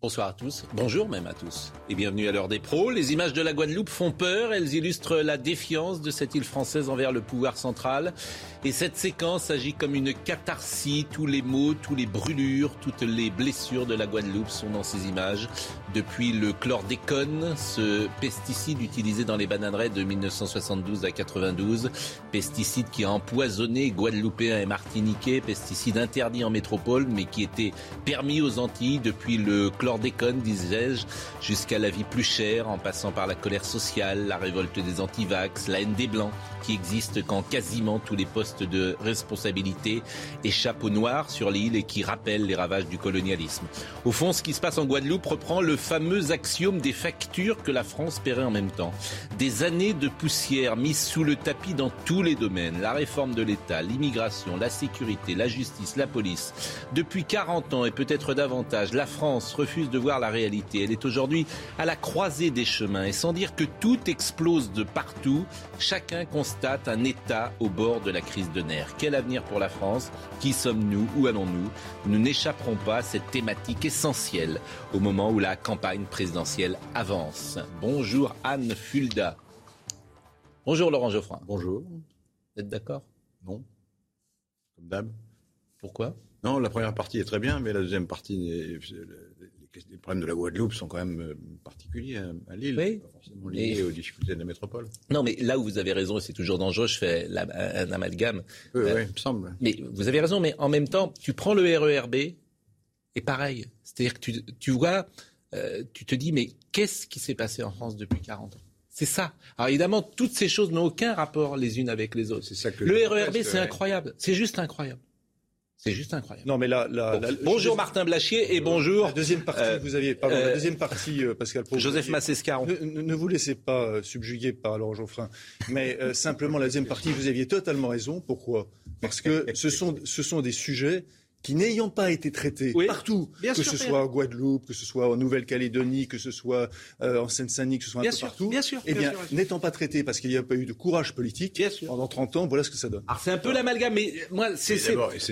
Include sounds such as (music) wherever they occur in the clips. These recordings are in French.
Bonsoir à tous, bonjour même à tous, et bienvenue à l'heure des pros. Les images de la Guadeloupe font peur, elles illustrent la défiance de cette île française envers le pouvoir central. Et cette séquence agit comme une catharsis. Tous les maux, tous les brûlures, toutes les blessures de la Guadeloupe sont dans ces images. Depuis le chlordécone, ce pesticide utilisé dans les bananeraies de 1972 à 92, pesticide qui a empoisonné Guadeloupéens et Martiniquais, pesticide interdit en métropole, mais qui était permis aux Antilles depuis le chlordécone, disais-je, jusqu'à la vie plus chère, en passant par la colère sociale, la révolte des antivax, la haine des Blancs, qui existe quand quasiment tous les postes de responsabilité échappent aux Noirs sur l'île et qui rappellent les ravages du colonialisme. Au fond, ce qui se passe en Guadeloupe reprend le fameux axiome des factures que la France paierait en même temps. Des années de poussière mises sous le tapis dans tous les domaines. La réforme de l'État, l'immigration, la sécurité, la justice, la police. Depuis 40 ans et peut-être davantage, la France refuse de voir la réalité. Elle est aujourd'hui à la croisée des chemins et sans dire que tout explose de partout, chacun constate un État au bord de la crise de nerfs. Quel avenir pour la France? Qui sommes-nous? Où allons-nous? Nous n'échapperons pas à cette thématique essentielle au moment où la campagne présidentielle avance. Bonjour Anne Fulda. Bonjour Laurent Geoffrin. Bonjour. Vous êtes d'accord? Non. Comme d'hab. Pourquoi? Non, la première partie est très bien, mais la deuxième partie, les problèmes de la Guadeloupe sont quand même euh, particuliers à- à Lille. Oui. Pas forcément liés Et- aux difficultés de la métropole. Non, mais là où vous avez raison, et c'est toujours dangereux, je fais la- un amalgame. Oui, Euh, oui, il me semble. Mais vous avez raison, mais en même temps, tu prends le RERB et pareil. C'est-à-dire que tu, tu vois, euh, tu te dis, mais qu'est-ce qui s'est passé en France depuis 40 ans? C'est ça. Alors évidemment, toutes ces choses n'ont aucun rapport les unes avec les autres. C'est ça que Le RERB, c'est incroyable. C'est juste incroyable. C'est juste incroyable. Non, mais là, là, Bon. là- bonjour je- Martin Blachier et bonjour La deuxième partie, Euh, vous aviez, pardon, euh, la deuxième partie, euh, Pascal Pro. Joseph Massescaron. Ne, vous laissez pas euh, subjuguer par Laurent Geoffrin. Mais euh, simplement, la deuxième partie, vous aviez totalement raison. Pourquoi? Parce que ce sont, ce sont des sujets qui, n'ayant pas été traités Oui. partout, Bien que sûr, ce bien- soit en Guadeloupe, que ce soit en Nouvelle-Calédonie, que ce soit euh, en Seine-Saint-Denis, que ce soit un Bien peu sûr, partout, bien sûr, eh bien n'étant pas traités parce qu'il n'y a pas eu de courage politique, Bien sûr. pendant 30 ans, voilà ce que ça donne. Alors c'est un peu l'amalgame, mais moi, c'est...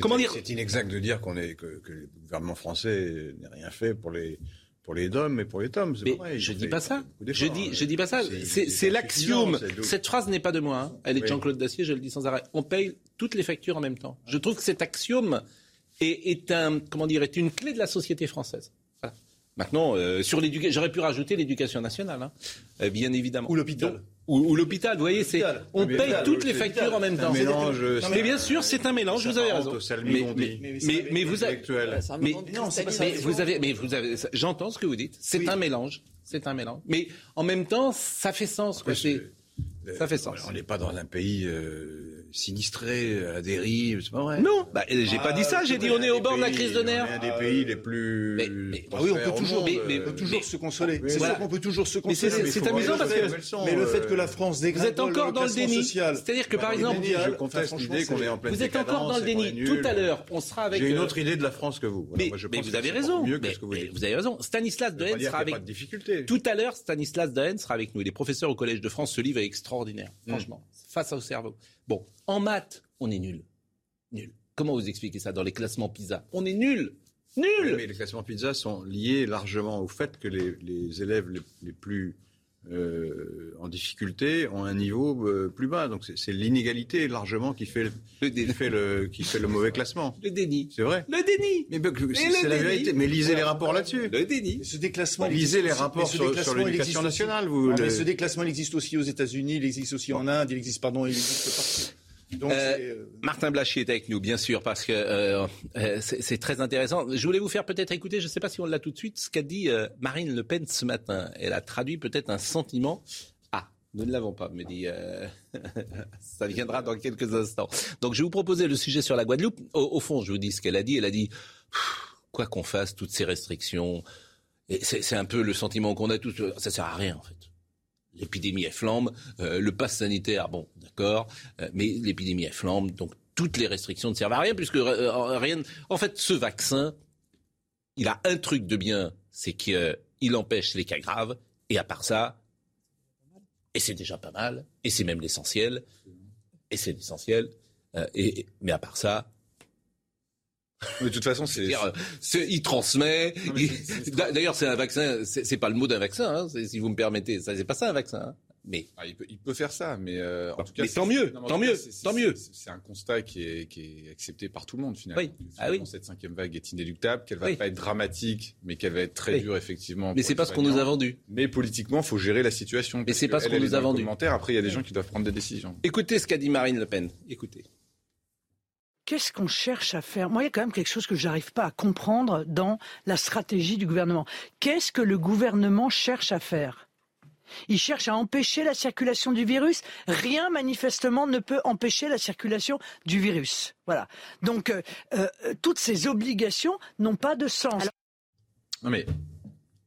Comment dire C'est inexact de dire qu'on est, que, que le gouvernement français n'ait rien fait pour les, pour les DOM et pour les TOM. c'est Mais vrai. Je dis fait pas ça. Je dis, je dis pas ça. C'est- l'axiome. Cette phrase n'est pas de moi. hein. Elle est de Oui. Jean-Claude Dacier. Je le dis sans arrêt. On paye toutes les factures en même temps. Je trouve que cet axiome est, est un, comment dire, est une clé de la société française. Voilà. Maintenant, euh, sur l'éducation, j'aurais pu rajouter l'éducation nationale, hein, euh, bien évidemment. Ou l'hôpital. Ou, ou l'hôpital, vous voyez, c'est on Mais paye toutes les factures en même c'est un temps. mélange, mais bien sûr, c'est un mélange. Vous avez raison. Mais, Mais- mais, mais vous avez, Intellectuel. mais, vous avez, mais vous avez, j'entends ce que vous dites. C'est Oui. un mélange. C'est un mélange. Mais en même temps, ça fait sens. Quoi. C'est- ça fait sens. On n'est pas dans un pays euh, sinistré, à la dérive, c'est pas vrai. Non, bah, j'ai pas dit ça. J'ai dit on est au bord de la crise de nerfs. On est un des pays les plus. Mais- mais- Ah oui, on peut toujours, monde, mais- mais- on peut euh, toujours se consoler. c'est voilà. sûr qu'on peut toujours se Mais c'est- consoler. c'est amusant parce les que- Mais le fait euh, que la France Vous êtes encore dans le déni. C'est-à-dire que par Bah, exemple, déni, je conteste l'idée qu'on est en pleine vous êtes encore dans le déni. Tout à l'heure, on sera avec. J'ai une euh, autre idée de la France que vous. Mais, vous avez raison. Mieux que Mais- ce que vous avez raison. Stanislas Dehaene sera qu'il n'y a avec pas de difficulté. Tout à l'heure, Stanislas Dehaene sera avec nous. Il est professeur au Collège de France. Ce livre est extraordinaire, Mm. franchement, face au cerveau. Bon, en maths, on est nul. Nul. Comment vous expliquez ça dans les classements PISA? On est nul. Nul. Mais les classements pizza sont liés largement au fait que les, les élèves les, les plus euh, en difficulté ont un niveau euh, plus bas. Donc c'est l'inégalité largement qui fait, Le déni. fait le, qui fait le mauvais classement. Le déni. C'est vrai. Le déni. Mais, c'est la vérité. Mais lisez les rapports là-dessus. Le déni. Mais ce déclassement, il Lisez existe les aussi- rapports sur, sur déclassement, il l'éducation existe aussi. nationale. Vous, mais ce déclassement, il existe aussi aux États-Unis, il existe aussi en Inde, il existe, pardon, il existe partout. Donc, Euh, euh, Martin Blachier est avec nous, bien sûr, parce que euh, c'est très intéressant. Je voulais vous faire peut-être écouter, je ne sais pas si on l'a tout de suite, ce qu'a dit Marine Le Pen ce matin. Elle a traduit peut-être un sentiment. Ah, Nous ne l'avons pas, me dit. Euh, (laughs) ça viendra dans quelques instants. Donc, je vais vous proposer le sujet sur la Guadeloupe. Au, fond, je vous dis ce qu'elle a dit. Elle a dit quoi qu'on fasse, toutes ces restrictions. C'est un peu le sentiment qu'on a tous. Ça sert à rien, en fait. L'épidémie est flambe. Euh, le pass sanitaire, bon, d'accord. Euh, mais l'épidémie est flambe. Donc, toutes les restrictions ne servent à rien, puisque rien. En fait, ce vaccin, il a un truc de bien, c'est qu'il empêche les cas graves. Et à part ça, et c'est déjà pas mal, et c'est même l'essentiel, et c'est l'essentiel. Euh, et, mais à part ça, mais de toute façon, c'est. Il transmet. D'ailleurs, c'est un vaccin. C'est pas le mot d'un vaccin, hein, si vous me permettez. C'est pas ça un vaccin. Hein. Mais ah, il, peut, il, peut, faire ça, mais euh, en tout cas, tant mieux, tant mieux, tant mieux. C'est un constat qui est, qui est, accepté par tout le monde finalement. Oui. Ah oui. Cette cinquième vague est inéluctable, qu'elle va pas être dramatique, mais qu'elle va être très dure effectivement. Mais c'est pas ce qu'on nous a vendu. Mais politiquement, il faut gérer la situation. Mais c'est pas ce qu'on nous a vendu. Après, il y a des gens qui doivent prendre des décisions. Écoutez ce qu'a dit Marine Le Pen. Écoutez. Qu'est-ce qu'on cherche à faire? Moi, il y a quand même quelque chose que je n'arrive pas à comprendre dans la stratégie du gouvernement. Qu'est-ce que le gouvernement cherche à faire? Il cherche à empêcher la circulation du virus. Rien, manifestement, ne peut empêcher la circulation du virus. Voilà. Donc, euh, euh, toutes ces obligations n'ont pas de sens. Non mais,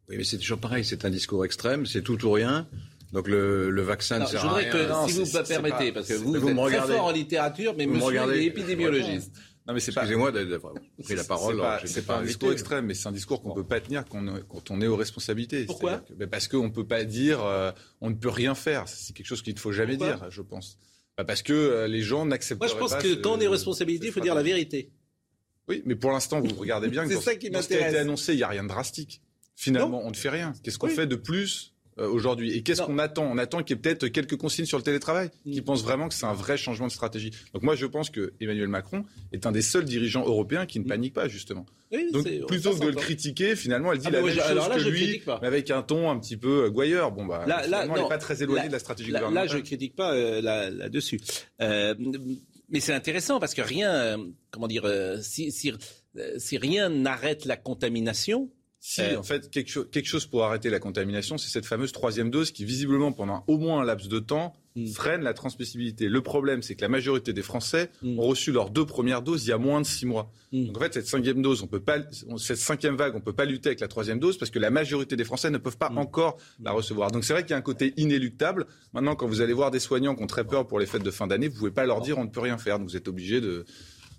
oui, mais c'est toujours pareil. C'est un discours extrême. C'est tout ou rien. Donc le, vaccin ne sert à rien. Que, si vous me permettez, parce que vous, êtes très fort en littérature, mais monsieur est épidémiologiste. Non, mais c'est pas. Excusez-moi d'avoir pris la parole. C'est pas, pas, un discours extrême, mais c'est un discours qu'on ne peut pas tenir quand on, quand on est aux responsabilités. Pourquoi ben Parce qu'on ne peut pas dire euh, on ne peut rien faire. C'est quelque chose qu'il ne faut jamais dire, je pense. Bah, parce que euh, les gens n'acceptent pas. Moi, je pense que quand on est aux responsabilités, il faut dire la vérité. Oui, mais pour l'instant, vous regardez bien (laughs) que dans, ça qui ce qui a été annoncé, il n'y a rien de drastique. Finalement, on ne fait rien. Qu'est-ce qu'on fait de plus aujourd'hui. Et qu'est-ce qu'on attend? On attend qu'il y ait peut-être quelques consignes sur le télétravail, qui mm. pensent vraiment que c'est un vrai changement de stratégie. Donc moi, je pense que Emmanuel Macron est un des seuls dirigeants européens qui ne mm. panique pas, justement. Donc plutôt que de le critiquer, finalement, elle dit ah, la même chose que lui, mais avec un ton un petit peu euh, gouailleur. Bon, bah, là, là n'est pas très éloigné de la stratégie là, gouvernementale. Là, je critique pas euh, là-dessus. mais c'est intéressant parce que rien, comment dire, si, si, si rien n'arrête la contamination, si, euh, en fait, quelque, quelque, chose pour arrêter la contamination, c'est cette fameuse troisième dose qui, visiblement, pendant au moins un laps de temps, hmm. freine la transmissibilité. Le problème, c'est que la majorité des Français hmm. ont reçu leurs deux premières doses il y a moins de six mois. Hmm. Donc, en fait, cette cinquième dose, on peut pas, cette cinquième vague, on peut pas lutter avec la troisième dose parce que la majorité des Français ne peuvent pas encore la recevoir. Donc, c'est vrai qu'il y a un côté inéluctable. Maintenant, quand vous allez voir des soignants qui ont très peur pour les fêtes de fin d'année, vous pouvez pas leur dire on ne peut rien faire. Donc, vous êtes obligé de,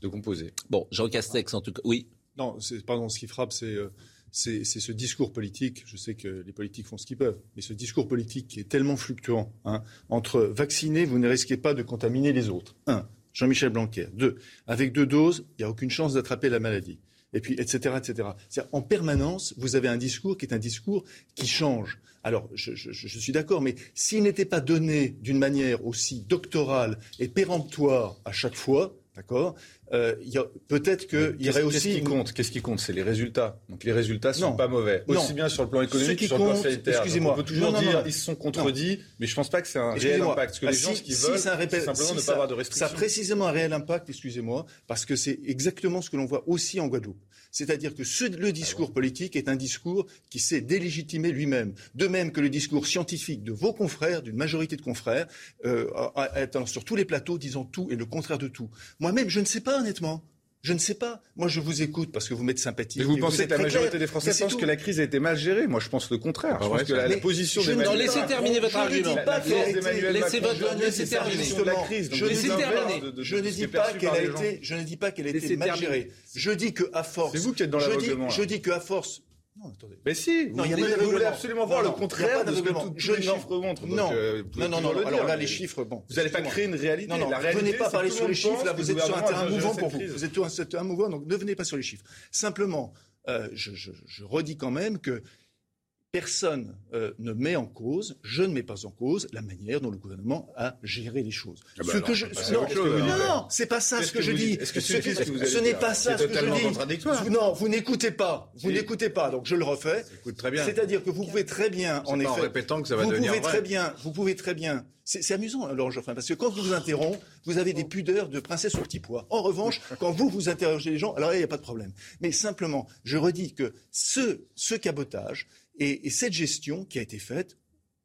de composer. Bon, Jean Castex, en tout cas, oui. Non, pardon, ce qui frappe, c'est euh, c'est ce discours politique, je sais que les politiques font ce qu'ils peuvent, mais ce discours politique qui est tellement fluctuant, hein, entre vacciner, vous ne risquez pas de contaminer les autres. Un, Jean-Michel Blanquer. Deux, avec deux doses, il n'y a aucune chance d'attraper la maladie. Et puis, etc., etc. En permanence, vous avez un discours qui est un discours qui change. Alors, je, je suis d'accord, mais s'il n'était pas donné d'une manière aussi doctorale et péremptoire à chaque fois, d'accord euh, peut-être qu'il y aurait aussi. Qu'est-ce qui compte? Qu'est-ce qui compte? C'est les résultats. Donc les résultats sont pas mauvais, aussi bien sur le plan économique que sur le plan sanitaire. Excusez-moi. On peut toujours dire ils se sont contredits, mais je ne pense pas que c'est un réel impact. Parce que les ah, gens, ce qu'ils veulent, c'est simplement ne pas avoir de restrictions. Ça a précisément un réel impact, excusez-moi, parce que c'est exactement ce que l'on voit aussi en Guadeloupe. C'est-à-dire que ce, le discours politique est un discours qui s'est délégitimé lui-même. De même que le discours scientifique de vos confrères, d'une majorité de confrères, euh, sur tous les plateaux disant tout et le contraire de tout. Moi-même, je ne sais pas honnêtement. Je ne sais pas. Moi, je vous écoute parce que vous m'êtes sympathique. Mais vous pensez que la majorité des Français pensent que la crise a été mal gérée Moi, je pense le contraire. je pense que la, position d'Emmanuel Non, laissez terminer votre argument. Laissez votre laissez terminer. La crise. Je ne dis pas qu'elle a été. Je ne dis pas qu'elle a été mal gérée. Je dis que à force. C'est vous qui êtes dans l'aveuglement. Je dis que à force non, attendez. Mais si, vous, voulez absolument voir le contraire de ce que tous les chiffres montrent. Non, euh, non, non, non. Alors là, les chiffres, bon. Vous n'allez pas créer une réalité. Non, non, la venez pas parler sur les chiffres. Là, vous êtes sur un terrain mouvant pour vous. Vous êtes sur un terrain mouvant, donc ne venez pas sur les chiffres. Simplement, euh, je, je, je redis quand même que personne euh, ne met en cause, je ne mets pas en cause la manière dont le gouvernement a géré les choses. Ah bah ce que je, non, non, non, c'est pas ça ce que, je dis. ce, ce n'est pas ça ce que je dis. non, vous n'écoutez pas. Vous n'écoutez pas. Donc je le refais. C'est-à-dire que vous pouvez très bien, en effet, en répétant que ça va vous pouvez très bien, vous pouvez très bien. C'est amusant, alors Geoffrin, parce que quand vous vous interrompez, vous avez des pudeurs de princesse au petit pois. En revanche, (laughs) quand vous vous interrogez les gens, alors il n'y a pas de problème. Mais simplement, je redis que ce, ce cabotage, et, cette gestion qui a été faite,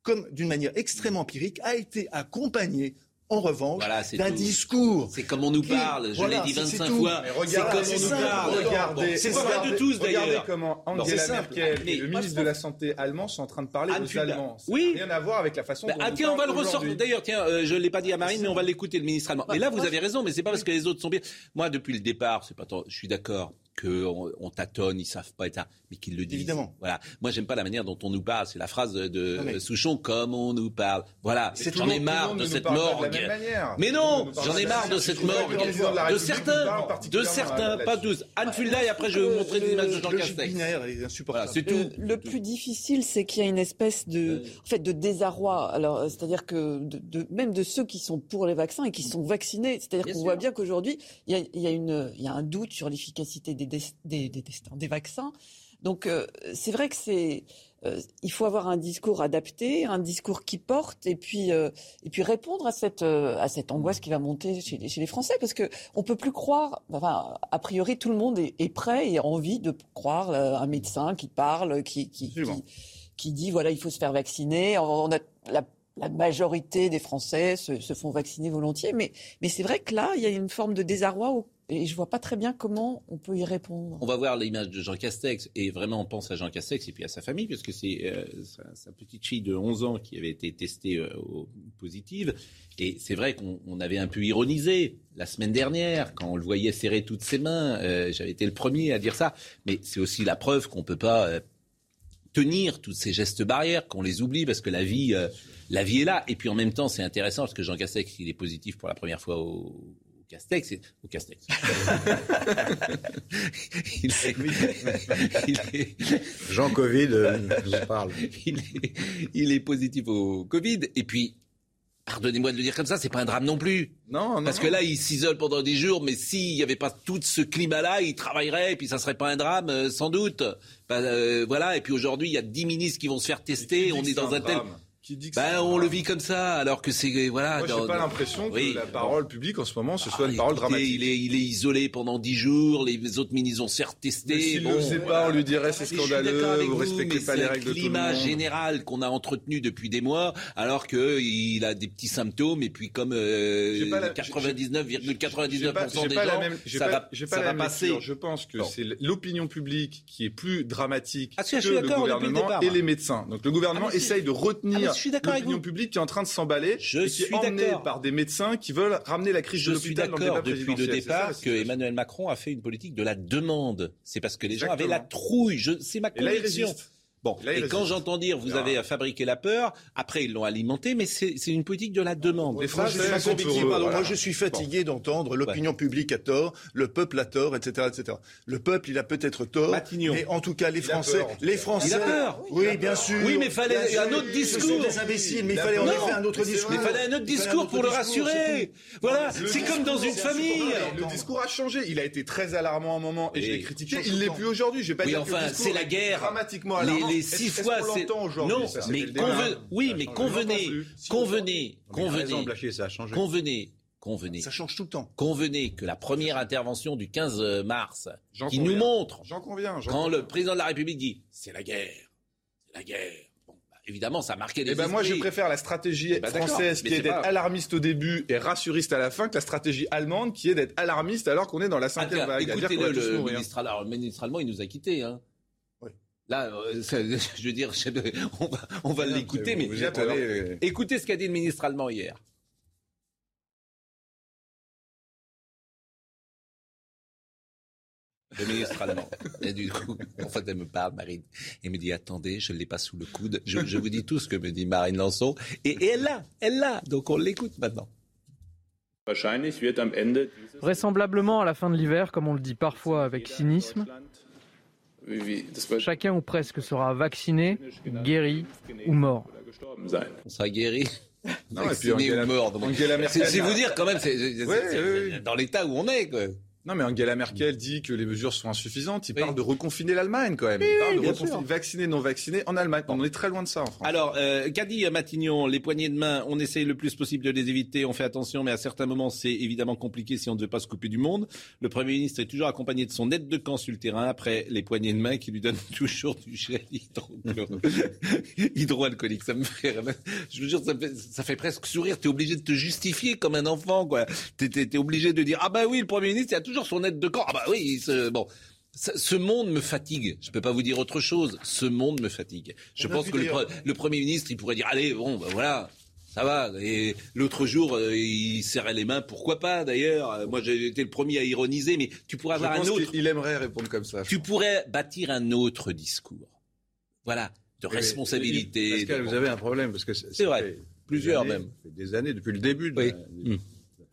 comme d'une manière extrêmement empirique, a été accompagné en revanche, d'un discours. C'est comme on nous parle, je l'ai dit 25 fois. C'est comme on nous parle. Regardez, c'est pas de tous d'ailleurs. Regardez comment Angela Merkel et le ministre de la Santé allemand sont en train de parler aux Allemands. Oui. Rien à voir avec la façon dont ah, tiens, on va le ressortir. D'ailleurs, tiens, euh, je ne l'ai pas dit à Marine, mais on va l'écouter, le ministre allemand. Et là, vous avez raison, mais c'est pas parce que les autres sont bien. Moi, depuis le départ, c'est pas je suis d'accord qu'on on tâtonne, ils savent pas être mais qu'ils le disent. Évidemment. Voilà. Moi, j'aime pas la manière dont on nous parle. C'est la phrase de Souchon, comme on nous parle. Voilà. J'en ai marre de cette morgue. mais non, j'en ai marre de cette morgue. De certains, de certains, pas tous. Anne Fulda, et après, je vais vous montrer des images de Jean Castex. c'est tout. Le, plus difficile, c'est qu'il y a une espèce de, en fait, de désarroi. Alors, c'est-à-dire que de, même de ceux qui sont pour les vaccins et qui sont vaccinés. C'est-à-dire qu'on voit bien qu'aujourd'hui, il y a, y a une, il y a un doute sur l'efficacité des des, des, vaccins. Donc euh, c'est vrai que c'est euh, il faut avoir un discours adapté, un discours qui porte, et puis euh, et puis répondre à cette à cette angoisse qui va monter chez, les Français, parce que on peut plus croire. Enfin, a priori, tout le monde est, prêt et a envie de croire un médecin qui parle, qui qui, qui, dit voilà, il faut se faire vacciner. On a la la majorité des Français se, se, font vacciner volontiers, mais, mais c'est vrai que là, il y a une forme de désarroi et je vois pas très bien comment on peut y répondre. On va voir l'image de Jean Castex et vraiment on pense à Jean Castex et puis à sa famille parce que c'est euh, sa, petite fille de 11 ans qui avait été testée euh, positive et c'est vrai qu'on avait un peu ironisé la semaine dernière quand on le voyait serrer toutes ses mains. Euh, j'avais été le premier à dire ça, mais c'est aussi la preuve qu'on peut pas tenir tous ces gestes barrières, qu'on les oublie parce que la vie, la vie est là. Et puis en même temps, c'est intéressant parce que Jean Castex, il est positif pour la première fois au, Castex, au Castex. (laughs) Jean Covid, euh, je (laughs) parle. Il est, positif au Covid. Et puis, pardonnez-moi de le dire comme ça, c'est pas un drame non plus. Non, non. Parce que là, il s'isole pendant des jours, mais s'il n'y avait pas tout ce climat-là, il travaillerait, et puis ça serait pas un drame, euh, sans doute. Bah, euh, voilà. Et puis aujourd'hui, il y a 10 ministres qui vont se faire tester. On est dans un, tel ben, on le vit comme ça, alors que c'est voilà. Moi, j'ai pas l'impression que la parole publique en ce moment ce soit une ah, parole dramatique. Il est, il est isolé pendant dix jours. Les autres ministres ont certes testé. S'il bon, le faisait pas, on lui dirait c'est scandaleux. Vous, respectez pas les règles de tout le monde. Climat général qu'on a entretenu depuis des mois, alors que il a des petits symptômes et puis comme 99,99% des gens, ça va, ça va passer. Je pense que c'est l'opinion publique qui est plus dramatique ah, que le gouvernement et les médecins. Donc le gouvernement ah, essaye de retenir l'opinion publique qui est en train de s'emballer je et qui est emmenée par des médecins qui veulent ramener la crise de l'hôpital dans le débat depuis le départ que Emmanuel Macron a fait une politique de la demande. C'est parce que les gens avaient la trouille. C'est ma conviction. Bon, et quand j'entends dire vous avez fabriqué la peur, après ils l'ont alimenté, mais c'est une politique de la demande. Moi, je suis fatigué d'entendre l'opinion publique a tort, le peuple a tort, etc., etc. Le peuple, il a peut-être tort, mais en tout cas, les Français, les Français, il a peur. Oui, bien sûr. Oui, mais il fallait un autre discours. des imbéciles, mais il fallait en effet un autre discours. Mais il fallait un autre discours pour le rassurer. Voilà, c'est comme dans une famille. Le discours a changé. Il a été très alarmant à un moment et je l'ai critiqué. Il l'est plus aujourd'hui. Je vais pas dire enfin, c'est la guerre. Dramatiquement alarmant six fois, c'est non, mais convenez, oui, mais convenez, convenez, convenez, convenez, convenez. Ça change tout le temps. Convenez que la première intervention du 15 mars, qui nous montre, j'en conviens, quand le président de la République dit, c'est la guerre, c'est la guerre. Bah, évidemment, ça a marqué les. Eh ben moi, je préfère la stratégie bah, française qui est, d'être alarmiste au début et rassuriste à la fin, que la stratégie allemande qui est d'être alarmiste alors qu'on est dans la cinquième vague. Écoutez, le, le, ministre, alors, ministre allemand, il nous a quittés. Hein. Là, euh, (laughs) je veux dire, (laughs) on va, on va l'écouter, mais euh, écoutez ce qu'a dit le ministre allemand hier. Le ministre allemand. Et du coup, en fait, elle me parle, Marine. Elle me dit, attendez, je ne l'ai pas sous le coude. Je, vous dis tout ce que me dit Marine Lançon. Et, et elle l'a, elle l'a. Donc on l'écoute maintenant. Vraisemblablement à la fin de l'hiver, comme on le dit parfois avec cynisme, Chacun ou presque sera vacciné, guéri ou mort. On sera guéri non, vacciné ou mort. C'est vous dire quand même, c'est dans l'état où on est. Quoi. Non, mais Angela Merkel dit que les mesures sont insuffisantes. Il parle de reconfiner l'Allemagne quand même. il parle de reconfiner vacciner, non vaccinés en Allemagne. On est très loin de ça en France. Alors, euh, qu'a dit Matignon Les poignées de main, on essaye le plus possible de les éviter. On fait attention, mais à certains moments, c'est évidemment compliqué si on ne veut pas se couper du monde. Le Premier ministre est toujours accompagné de son aide de camp sur le terrain après les poignées de main qui lui donnent (laughs) toujours du gel hydroalcoolique. (laughs) Ça me fait, je vous jure, ça fait, ça fait presque sourire. T'es obligé de te justifier comme un enfant, quoi. T'es, es, obligé de dire ah bah oui, le Premier ministre, il y a toujours son aide de camp. Ah bah oui, bon. Ce monde me fatigue. Je ne peux pas vous dire autre chose. Ce monde me fatigue. Je pense que le, Premier ministre, il pourrait dire, allez, bon, ben voilà, ça va. Et l'autre jour, euh, il serrait les mains. Pourquoi pas, d'ailleurs? Moi, j'ai été le premier à ironiser, mais tu pourrais avoir un autre... Il aimerait répondre comme ça. Tu pourrais bâtir un autre discours. Voilà, de responsabilité. Pascal, vous avez un problème, parce que c'est vrai. Plusieurs même. Des années, depuis le début de la,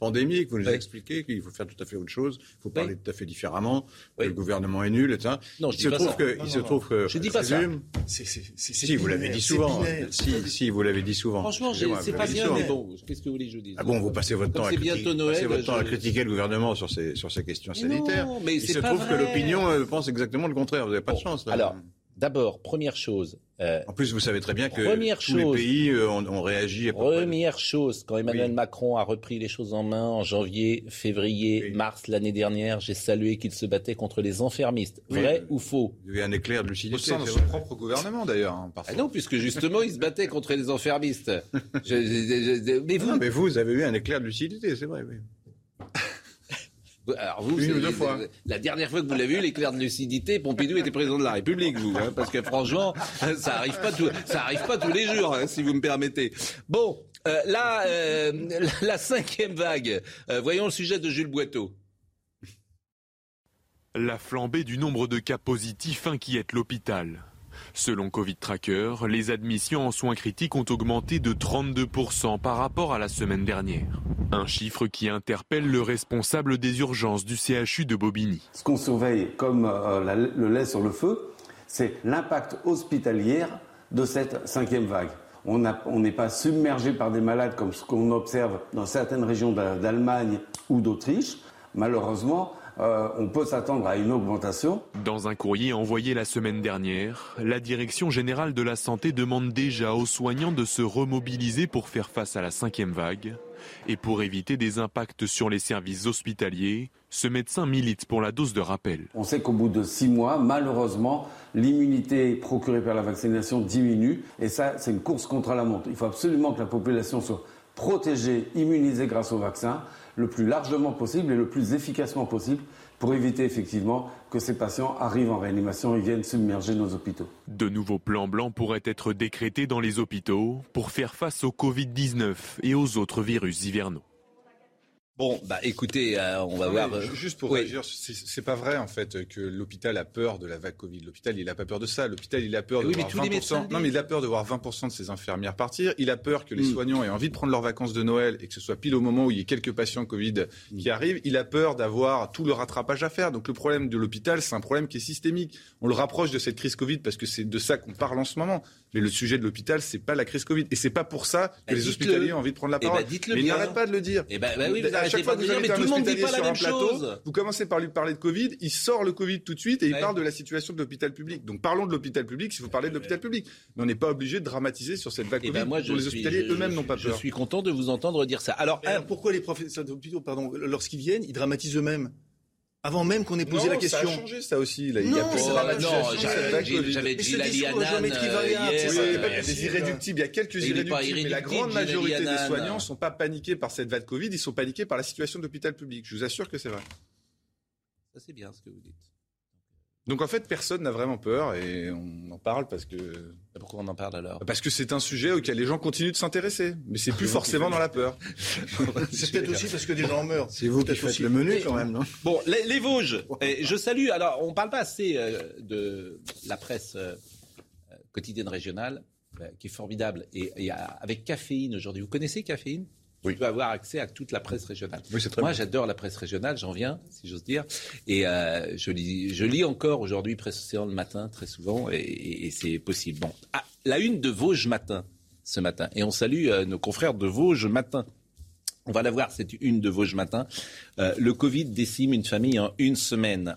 pandémique, vous nous avez expliqué qu'il faut faire tout à fait autre chose, il faut parler tout à fait différemment, que le gouvernement est nul, etc. Non, je il, se trouve Que, il se trouve que... Je dis pas ça. si, vous l'avez dit souvent. Si, si, vous l'avez dit souvent. Franchement, c'est pas bien, mais bon, qu'est-ce que vous voulez que je dise Ah bon, vous passez votre temps, à critiquer, Noël, votre temps à critiquer le gouvernement sur ces, sur ces questions sanitaires. Il se trouve que l'opinion euh, pense exactement le contraire. Vous n'avez pas de chance. Alors, D'abord, première chose. Euh, en plus, vous savez très bien que tous les pays euh, ont, réagi. À première chose, quand Emmanuel Macron a repris les choses en main en janvier, février, mars l'année dernière, j'ai salué qu'il se battait contre les enfermistes. Vrai ou faux? Il y a un éclair de lucidité. Au sein de son propre gouvernement, d'ailleurs. Hein, ah non, puisque justement, il se battait contre les enfermistes. (laughs) mais vous, mais vous avez eu un éclair de lucidité, c'est vrai. Oui. Alors vous, Une ou deux fois. La dernière fois que vous l'avez eu, l'éclair de lucidité, Pompidou était président de la République, vous, hein, parce que franchement, ça arrive pas tout, ça arrive pas tous les jours, hein, si vous me permettez. Bon, euh, là, euh, (laughs) la cinquième vague. Euh, voyons le sujet de Jules Boiteau. La flambée du nombre de cas positifs inquiète l'hôpital. Selon Covid Tracker, les admissions en soins critiques ont augmenté de 32% par rapport à la semaine dernière. Un chiffre qui interpelle le responsable des urgences du CHU de Bobigny. Ce qu'on surveille comme euh, le lait sur le feu, c'est l'impact hospitalier de cette cinquième vague. On n'est pas submergé par des malades comme ce qu'on observe dans certaines régions d'Allemagne ou d'Autriche. Malheureusement, euh, on peut s'attendre à une augmentation. Dans un courrier envoyé la semaine dernière, la Direction générale de la santé demande déjà aux soignants de se remobiliser pour faire face à la cinquième vague. Et pour éviter des impacts sur les services hospitaliers, ce médecin milite pour la dose de rappel. On sait qu'au bout de six mois, malheureusement, l'immunité procurée par la vaccination diminue. Et ça, c'est une course contre la montre. Il faut absolument que la population soit protégée, immunisée grâce au vaccin le plus largement possible et le plus efficacement possible pour éviter effectivement que ces patients arrivent en réanimation et viennent submerger nos hôpitaux. De nouveaux plans blancs pourraient être décrétés dans les hôpitaux pour faire face au Covid-19 et aux autres virus hivernaux. Bon, bah écoutez, euh, on va voir. Euh, juste pour réagir, c'est pas vrai en fait que l'hôpital a peur de la vague Covid. L'hôpital, il a pas peur de ça. L'hôpital, il a peur de voir 20%. Non, mais il a peur de voir 20% de ses infirmières partir. Il a peur que les hmm. soignants aient envie de prendre leurs vacances de Noël et que ce soit pile au moment où il y ait quelques patients Covid hmm. qui arrivent. Il a peur d'avoir tout le rattrapage à faire. Donc le problème de l'hôpital, c'est un problème qui est systémique. On le rapproche de cette crise Covid parce que c'est de ça qu'on parle en ce moment. Mais le sujet de l'hôpital, c'est pas la crise Covid. Et c'est pas pour ça que bah, les hospitaliers ont envie de prendre la eh ben, parole. mais il n'arrête pas de le dire. Et eh ben, bah oui, à chaque fois que vous avez un hospitalier sur un plateau, vous commencez par lui parler de Covid, il sort le Covid tout de suite et il parle de la situation de l'hôpital public. Donc parlons de l'hôpital public si vous parlez de l'hôpital public. Mais on n'est pas obligé de dramatiser sur cette vague eh Covid dont les hospitaliers eux-mêmes n'ont pas peur. Je suis content de vous entendre dire ça. Alors, alors pourquoi les professeurs d'hôpitaux, pardon, lorsqu'ils viennent, ils dramatisent eux-mêmes? Avant même qu'on ait posé la question. Ça a changé ça aussi. il y a plus de j'avais dit la lianane. Il y a des irréductibles, il y a quelques irréductibles, mais la grande majorité des soignants ne sont pas paniqués par cette vague Covid, ils sont paniqués par la situation de l'hôpital public. Je vous assure que c'est vrai. Ça c'est bien ce que vous dites. Donc en fait, personne n'a vraiment peur et on en parle parce que. Pourquoi on en parle alors? Parce que c'est un sujet auquel les gens continuent de s'intéresser, mais c'est plus forcément dans la peur. (laughs) c'est peut-être aussi parce que des gens meurent. C'est vous qui faites le menu quand même, non? Bon, les, Vosges. je salue. Alors, on parle pas assez euh, de la presse euh, quotidienne régionale, euh, qui est formidable et, avec caféine aujourd'hui. Vous connaissez caféine? Oui. Tu avoir accès à toute la presse régionale. Moi, j'adore la presse régionale, j'en viens, si j'ose dire. Et euh, je, lis, je lis encore aujourd'hui Presse Océan le matin, très souvent, et, c'est possible. Bon, ah, la une de Vosges Matin, ce matin. Et on salue euh, nos confrères de Vosges Matin. On va la voir, c'est une de Vosges Matin. Euh, le Covid décime une famille en une semaine.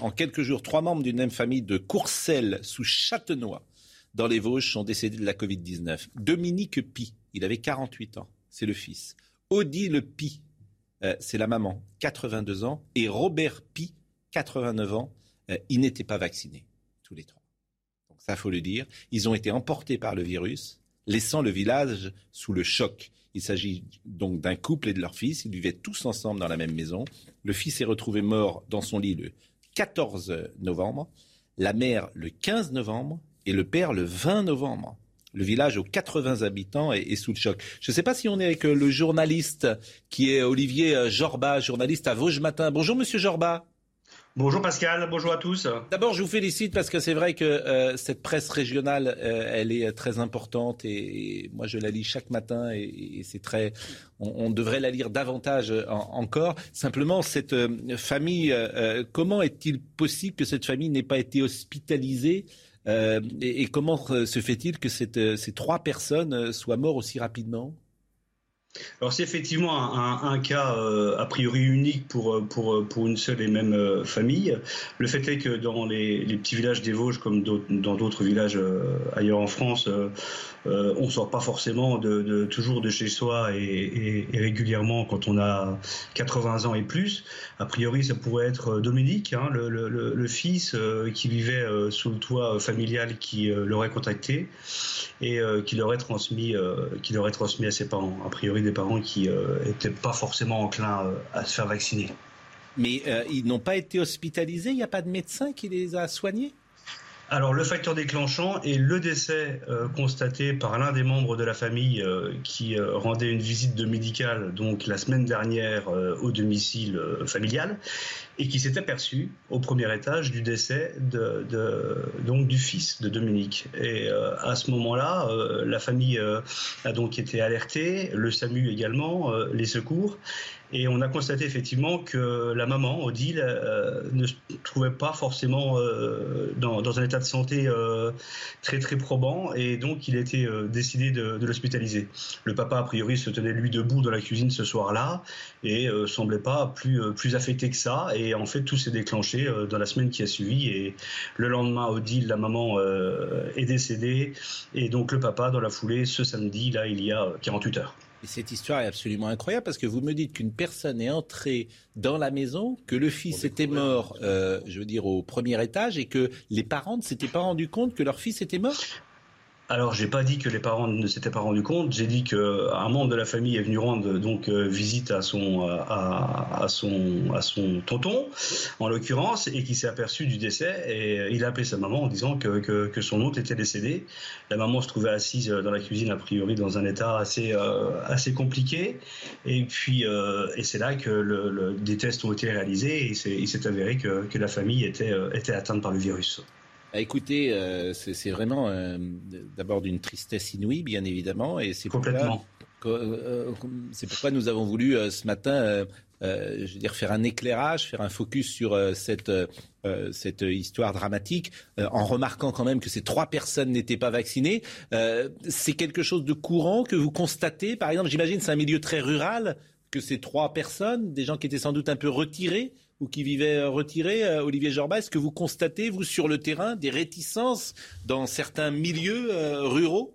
En quelques jours, trois membres d'une même famille de Courcelles sous Châtenois dans les Vosges sont décédés de la Covid-19. Dominique Pi, il avait 48 ans, c'est le fils. Odile Pi, euh, c'est la maman, 82 ans. Et Robert Pi, 89 ans, euh, ils n'étaient pas vaccinés, tous les trois. Donc ça, faut le dire. Ils ont été emportés par le virus, laissant le village sous le choc. Il s'agit donc d'un couple et de leur fils. Ils vivaient tous ensemble dans la même maison. Le fils est retrouvé mort dans son lit le 14 novembre, la mère le 15 novembre et le père le 20 novembre. Le village aux 80 habitants est, sous le choc. Je ne sais pas si on est avec euh, le journaliste qui est Olivier euh, Jorba, journaliste à Vosges Matin. Bonjour Monsieur Jorba. Bonjour Pascal, bonjour à tous. D'abord, je vous félicite parce que c'est vrai que euh, cette presse régionale, euh, elle est très importante et, moi je la lis chaque matin et, c'est très. On, devrait la lire davantage encore. Simplement, cette euh, famille, comment est-il possible que cette famille n'ait pas été hospitalisée et, comment se fait-il que ces trois personnes soient mortes aussi rapidement? Alors c'est effectivement un, cas euh, a priori unique pour, euh, pour, euh, pour une seule et même famille. Le fait est que dans les, petits villages des Vosges, comme dans d'autres villages ailleurs en France, on ne sort pas forcément de, toujours de chez soi et, régulièrement quand on a 80 ans et plus. A priori, ça pourrait être Dominique, hein, le, le, fils qui vivait sous le toit familial qui l'aurait contacté et qui l'aurait transmis, qui l'aurait transmis à ses parents. A priori, des parents qui n'étaient euh, pas forcément enclins euh, à se faire vacciner. Mais euh, ils n'ont pas été hospitalisés? Il n'y a pas de médecin qui les a soignés? Alors le facteur déclenchant est le décès constaté par l'un des membres de la famille qui rendait une visite de médicale donc la semaine dernière au domicile familial et qui s'est aperçu au premier étage du décès donc du fils de Dominique. Et euh, à ce moment-là, euh, la famille euh, a donc été alertée, le SAMU également, les secours, et on a constaté effectivement que la maman, Odile, euh, ne se trouvait pas forcément euh, dans, un état de santé euh, très très probant et donc il a été décidé de, l'hospitaliser. Le papa, a priori, se tenait lui debout dans la cuisine ce soir-là et semblait pas plus, plus affecté que ça. Et en fait, tout s'est déclenché dans la semaine qui a suivi et le lendemain, Odile, la maman, est décédée et donc le papa, dans la foulée, ce samedi, là, il y a 48 heures cette histoire est absolument incroyable parce que vous me dites qu'une personne est entrée dans la maison, que le fils était mort, euh, je veux dire, au premier étage et que les parents ne s'étaient pas rendus compte que leur fils était mort? Alors, j'ai pas dit que les parents ne s'étaient pas rendus compte. J'ai dit qu'un membre de la famille est venu rendre donc euh, visite à son à, son à son tonton, en l'occurrence, et qui s'est aperçu du décès. Et il a appelé sa maman en disant que, que, son hôte était décédé. La maman se trouvait assise dans la cuisine, a priori dans un état assez euh, assez compliqué. Et puis, euh, et c'est là que le, des tests ont été réalisés. Et il s'est avéré que, que la famille était était atteinte par le virus. Bah, écoutez, euh, c'est vraiment euh, d'abord d'une tristesse inouïe, bien évidemment, et c'est pourquoi, euh, c'est pourquoi nous avons voulu ce matin, je veux dire, faire un éclairage, faire un focus sur cette cette histoire dramatique, en remarquant quand même que ces trois personnes n'étaient pas vaccinées. c'est quelque chose de courant que vous constatez, par exemple, j'imagine c'est un milieu très rural, que ces trois personnes, des gens qui étaient sans doute un peu retirés, ou qui vivaient euh, retirés, euh, Olivier Jorba, est-ce que vous constatez, vous, sur le terrain, des réticences dans certains milieux euh, ruraux?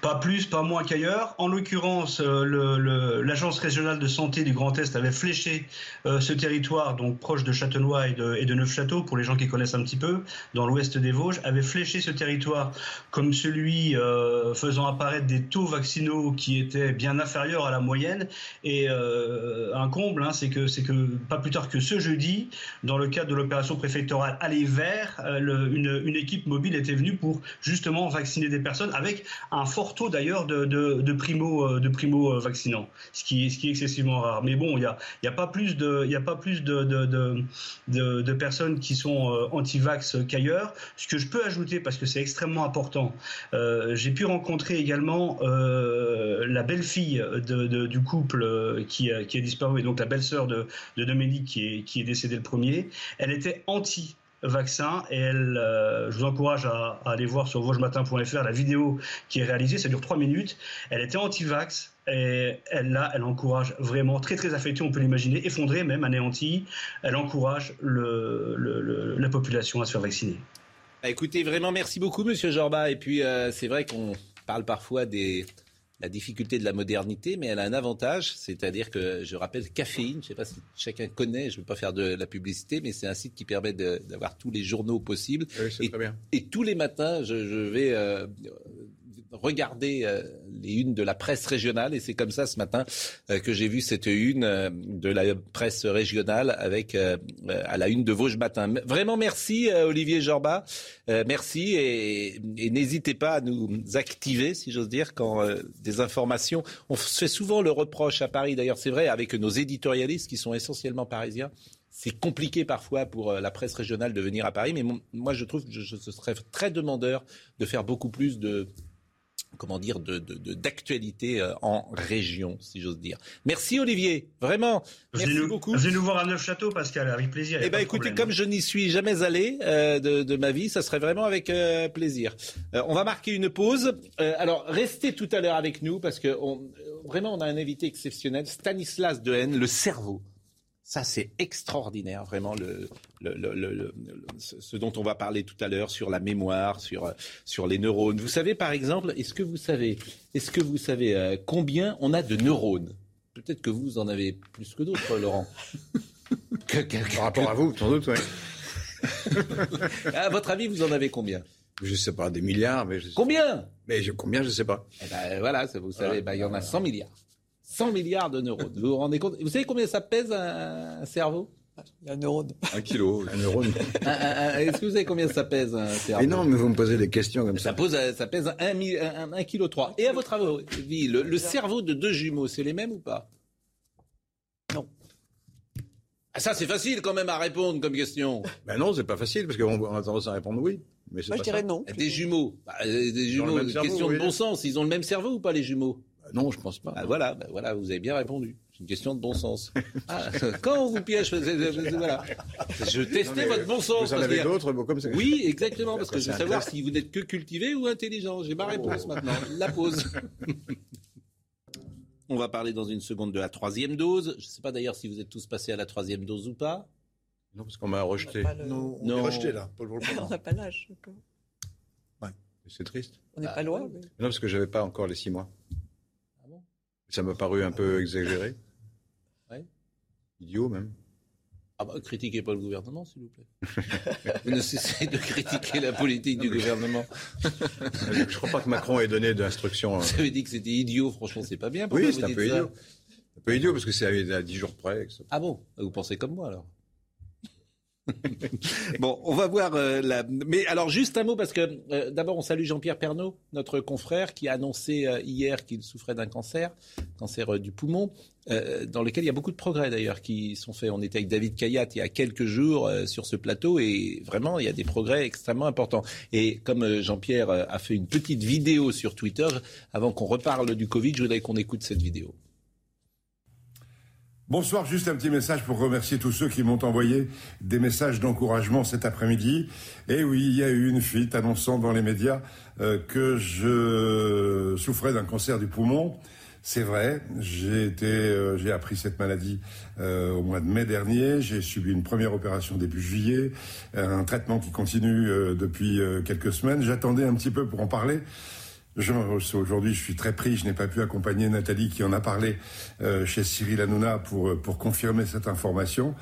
Pas plus, pas moins qu'ailleurs. En l'occurrence, euh, l'agence régionale de santé du Grand Est avait fléché euh, ce territoire, donc proche de Châtenois et de, Neufchâteau, pour les gens qui connaissent un petit peu, dans l'ouest des Vosges, avait fléché ce territoire comme celui euh, faisant apparaître des taux vaccinaux qui étaient bien inférieurs à la moyenne. Et un comble, hein, c'est que, que pas plus tard que ce jeudi, dans le cadre de l'opération préfectorale Aller Vert, une, une équipe mobile était venue pour justement vacciner des personnes avec un fort taux d'ailleurs de, primo, euh, euh, vaccinants, ce qui, est excessivement rare. Mais bon, il n'y a, pas plus de, personnes qui sont euh, anti-vax qu'ailleurs. Ce que je peux ajouter, parce que c'est extrêmement important, j'ai pu rencontrer également la belle-fille du couple qui, qui a disparu, et donc la belle-sœur de, Dominique qui est, qui est décédée le premier. Elle était anti vaccin. Et elle, euh, je vous encourage à, aller voir sur vosgematin.fr la vidéo qui est réalisée. Ça dure trois minutes. Elle était anti-vax. Et elle, là, elle encourage vraiment, très très affectée, on peut l'imaginer, effondrée même, anéantie. Elle encourage la population à se faire vacciner. Bah, écoutez, vraiment, merci beaucoup, Monsieur Jorba. Et puis, euh, c'est vrai qu'on parle parfois des la difficulté de la modernité, mais elle a un avantage, c'est-à-dire que, je rappelle, Caféine, je ne sais pas si chacun connaît, je ne veux pas faire de la publicité, mais c'est un site qui permet d'avoir tous les journaux possibles. Oui, et, très bien. et, tous les matins, je, vais euh, regarder euh, les unes de la presse régionale. Et c'est comme ça ce matin euh, que j'ai vu cette une euh, de la presse régionale avec à la une de Vosges Matin. Vraiment merci Olivier Jorba, merci. Et, n'hésitez pas à nous activer si j'ose dire quand des informations. On se fait souvent le reproche à Paris. D'ailleurs c'est vrai avec nos éditorialistes qui sont essentiellement parisiens c'est compliqué parfois pour la presse régionale de venir à Paris, mais moi je trouve que je serais très demandeur de faire beaucoup plus de, comment dire, d'actualité de, euh, en région, si j'ose dire. Merci Olivier, vraiment. Merci nous, beaucoup. Venez nous voir à Neufchâteau, Pascal, avec plaisir. Eh bien, écoutez, comme je n'y suis jamais allé euh, de, de, ma vie, ça serait vraiment avec euh, plaisir. on va marquer une pause. alors, restez tout à l'heure avec nous parce que on, vraiment, on a un invité exceptionnel, Stanislas Dehaene, le cerveau. Ça, c'est extraordinaire, vraiment, le, le, ce dont on va parler tout à l'heure sur la mémoire, sur, sur les neurones. Vous savez, par exemple, est-ce que vous savez, est-ce que vous savez euh, combien on a de neurones? Peut-être que vous en avez plus que d'autres, Laurent. (laughs) Par rapport à vous, sans doute, oui. (laughs) à votre avis, vous en avez combien? Je ne sais pas, des milliards, mais Combien? Mais je, combien, je ne sais pas. Eh ben, voilà, vous savez, ben, il y en a 100 milliards. 100 milliards de neurones. Vous vous rendez compte? Vous savez combien ça pèse un, cerveau? Un neurone. Un kilo, un neurone. Est-ce que vous savez combien ça pèse un cerveau? Mais non, mais vous me posez des questions comme ça. Ça, pose, ça pèse 1 kg 3. Et à votre avis, le, le cerveau de deux jumeaux, c'est les mêmes ou pas? Non. Ah, ça, c'est facile quand même à répondre comme question. Ben non, c'est pas facile parce qu'on a tendance à répondre oui. Mais Moi, je dirais non. Des jumeaux. Bah, des jumeaux, question de bon sens. Ils ont le même cerveau ou pas, les jumeaux? Non, je pense pas. Ah, voilà, bah, voilà, vous avez bien répondu. C'est une question de bon sens. (laughs) Ah, quand on vous piège, voilà. Je testais votre bon sens. Vous en avez d'autres comme ça. Oui, exactement, parce que je veux savoir si vous n'êtes que cultivé ou intelligent. J'ai ma réponse oh. maintenant. La pause. (laughs) on va parler dans une seconde de la troisième dose. Je ne sais pas d'ailleurs si vous êtes tous passés à la troisième dose ou pas. Non, parce qu'on m'a rejeté. Non, on est rejeté là. (laughs) on n'a pas l'âge. Ouais. C'est triste. On n'est pas loin. Non, parce que j'avais pas encore les six mois. Ça m'a paru un peu exagéré. Ouais. Idiot même. Ah bah, critiquez pas le gouvernement, s'il vous plaît. (laughs) vous ne cessez de critiquer la politique du gouvernement. (laughs) Je ne crois pas que Macron ait donné d'instructions. Vous avez dit que c'était idiot, franchement, c'est pas bien. oui, c'est un peu idiot. Un peu idiot parce que c'est à 10 jours près. Ah bon? Vous pensez comme moi alors? (laughs) bon, on va voir euh. Mais alors, juste un mot, parce que euh, d'abord, on salue Jean-Pierre Pernaud, notre confrère, qui a annoncé euh, hier qu'il souffrait d'un cancer, cancer du poumon, dans lequel il y a beaucoup de progrès d'ailleurs qui sont faits. On était avec David Kayat il y a quelques jours sur ce plateau, et vraiment, il y a des progrès extrêmement importants. Et comme Jean-Pierre a fait une petite vidéo sur Twitter, avant qu'on reparle du Covid, je voudrais qu'on écoute cette vidéo. Bonsoir, juste un petit message pour remercier tous ceux qui m'ont envoyé des messages d'encouragement cet après-midi. Et oui, il y a eu une fuite annonçant dans les médias euh, que je souffrais d'un cancer du poumon. C'est vrai, j'ai été, euh, j'ai appris cette maladie euh, au mois de mai dernier. J'ai subi une première opération début juillet, un traitement qui continue depuis quelques semaines. J'attendais un petit peu pour en parler Aujourd'hui, je suis très pris. Je n'ai pas pu accompagner Nathalie qui en a parlé euh, chez Cyril Hanouna pour, euh, pour confirmer cette information.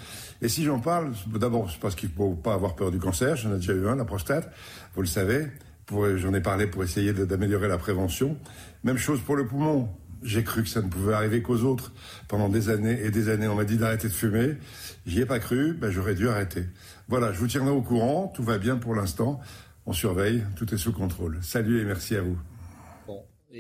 Et si j'en parle, d'abord, c'est parce qu'il ne faut pas avoir peur du cancer. J'en ai déjà eu un, la prostate, vous le savez. J'en ai parlé pour essayer d'améliorer la prévention. Même chose pour le poumon. J'ai cru que ça ne pouvait arriver qu'aux autres. Pendant des années et des années, on m'a dit d'arrêter de fumer. J'y ai pas cru, ben, j'aurais dû arrêter. Voilà, je vous tiendrai au courant. Tout va bien pour l'instant. On surveille, tout est sous contrôle. Salut et merci à vous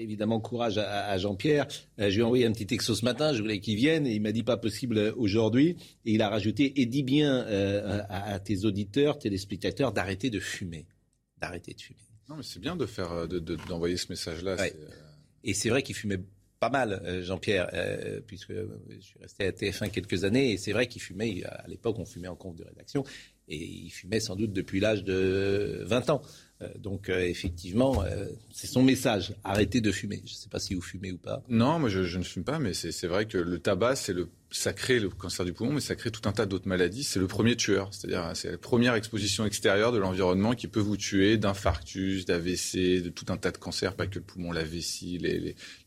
évidemment courage à, Jean-Pierre. Euh, je lui ai envoyé un petit texto ce matin, je voulais qu'il vienne, et il m'a dit pas possible aujourd'hui. Et il a rajouté, et dis bien euh, à, tes auditeurs, téléspectateurs, d'arrêter de fumer. D'arrêter de fumer. Non, mais c'est bien de faire, euh, d'envoyer ce message-là. Et c'est vrai qu'il fumait pas mal, Jean-Pierre, puisque je suis resté à TF1 quelques années, et c'est vrai qu'il fumait, à l'époque on fumait en compte de rédaction, Et il fumait sans doute depuis l'âge de 20 ans. Euh, donc euh, effectivement, euh, c'est son message. Arrêtez de fumer. Je ne sais pas si vous fumez ou pas. Non, moi je, ne fume pas, mais c'est vrai que le tabac, le, ça crée le cancer du poumon, mais ça crée tout un tas d'autres maladies. C'est le premier tueur. C'est-à-dire c'est la première exposition extérieure de l'environnement qui peut vous tuer d'infarctus, d'AVC, de tout un tas de cancers, pas que le poumon, la vessie,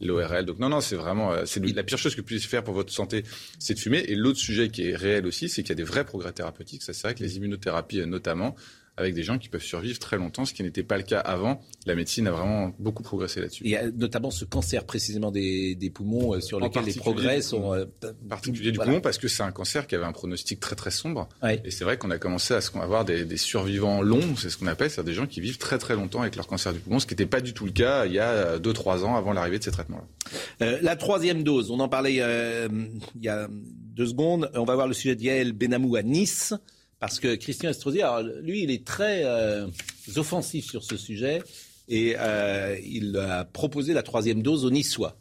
l'ORL. Donc non, non, c'est vraiment la pire chose que vous puissiez faire pour votre santé, c'est de fumer. Et l'autre sujet qui est réel aussi, c'est qu'il y a des vrais progrès thérapeutiques. Ça, c'est vrai que les immunothérapies notamment avec des gens qui peuvent survivre très longtemps, ce qui n'était pas le cas avant. La médecine a vraiment beaucoup progressé là-dessus. Il y a notamment ce cancer précisément des, des poumons euh, sur lequel les progrès sont... Euh, particulier du poumon parce que c'est un cancer qui avait un pronostic très très sombre. Et c'est vrai qu'on a commencé à avoir des, des survivants longs, c'est ce qu'on appelle, c'est-à-dire des gens qui vivent très très longtemps avec leur cancer du poumon, ce qui n'était pas du tout le cas il y a 2-3 ans avant l'arrivée de ces traitements-là. Euh, la troisième dose, on en parlait euh, il y a deux secondes, on va voir le sujet de Yael Benamou à Nice. Parce que Christian Estrosi, lui, il est très euh, offensif sur ce sujet et euh, il a proposé la troisième dose aux Niçois.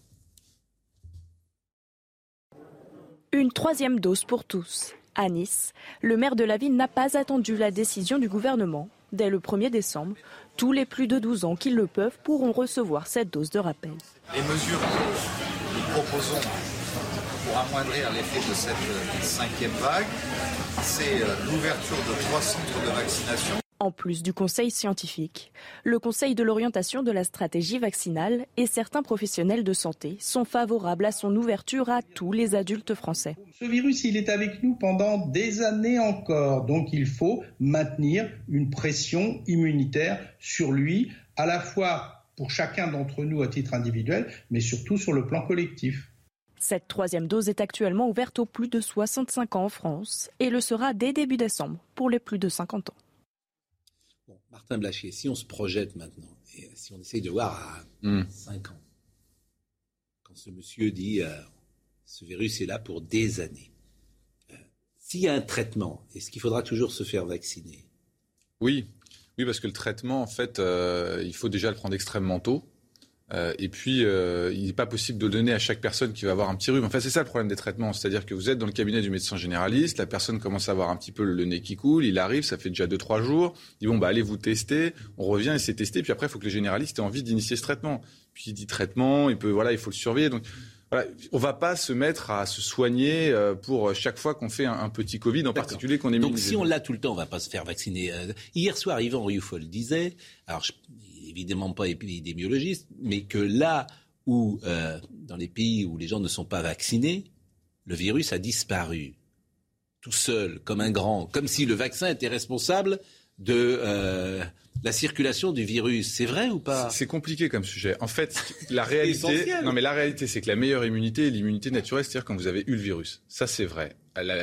Une troisième dose pour tous. À Nice, le maire de la ville n'a pas attendu la décision du gouvernement. Dès le 1er décembre, tous les plus de 12 ans qui le peuvent pourront recevoir cette dose de rappel. Les mesures que nous proposons pour amoindrir l'effet de cette cinquième vague c'est euh, l'ouverture de trois centres de vaccination. En plus du conseil scientifique, le conseil de l'orientation de la stratégie vaccinale et certains professionnels de santé sont favorables à son ouverture à tous les adultes français. Ce virus, il est avec nous pendant des années encore, donc il faut maintenir une pression immunitaire sur lui, à la fois pour chacun d'entre nous à titre individuel, mais surtout sur le plan collectif. Cette troisième dose est actuellement ouverte aux plus de 65 ans en France et le sera dès début décembre pour les plus de 50 ans. Bon, Martin Blachier, si on se projette maintenant, et si on essaye de voir à 5 hmm. ans, quand ce monsieur dit euh, ce virus est là pour des années, euh, s'il y a un traitement, est-ce qu'il faudra toujours se faire vacciner? Oui, oui, parce que le traitement, en fait, euh, il faut déjà le prendre extrêmement tôt. Euh, et puis, euh, il n'est pas possible de donner à chaque personne qui va avoir un petit rhume. Enfin, c'est ça le problème des traitements. C'est-à-dire que vous êtes dans le cabinet du médecin généraliste, la personne commence à avoir un petit peu le nez qui coule, il arrive, ça fait déjà 2-3 jours, il dit bon, bah, allez vous tester, on revient et c'est testé, puis après, il faut que les généralistes aient envie d'initier ce traitement. Puis il dit traitement, il peut, voilà, il faut le surveiller. Donc, voilà, on va pas se mettre à se soigner euh, pour chaque fois qu'on fait un, petit Covid, en particulier qu'on est Donc si on l'a tout le temps, on va pas se faire vacciner. hier soir, Yvan Rioufol disait, alors je, évidemment pas épidémiologiste, mais que là où, euh, dans les pays où les gens ne sont pas vaccinés, le virus a disparu. Tout seul, comme un grand, comme si le vaccin était responsable de euh, la circulation du virus. C'est vrai ou pas? C'est compliqué comme sujet. En fait, la (laughs) réalité, non mais la réalité, c'est que la meilleure immunité est l'immunité naturelle, c'est-à-dire quand vous avez eu le virus. Ça, c'est vrai.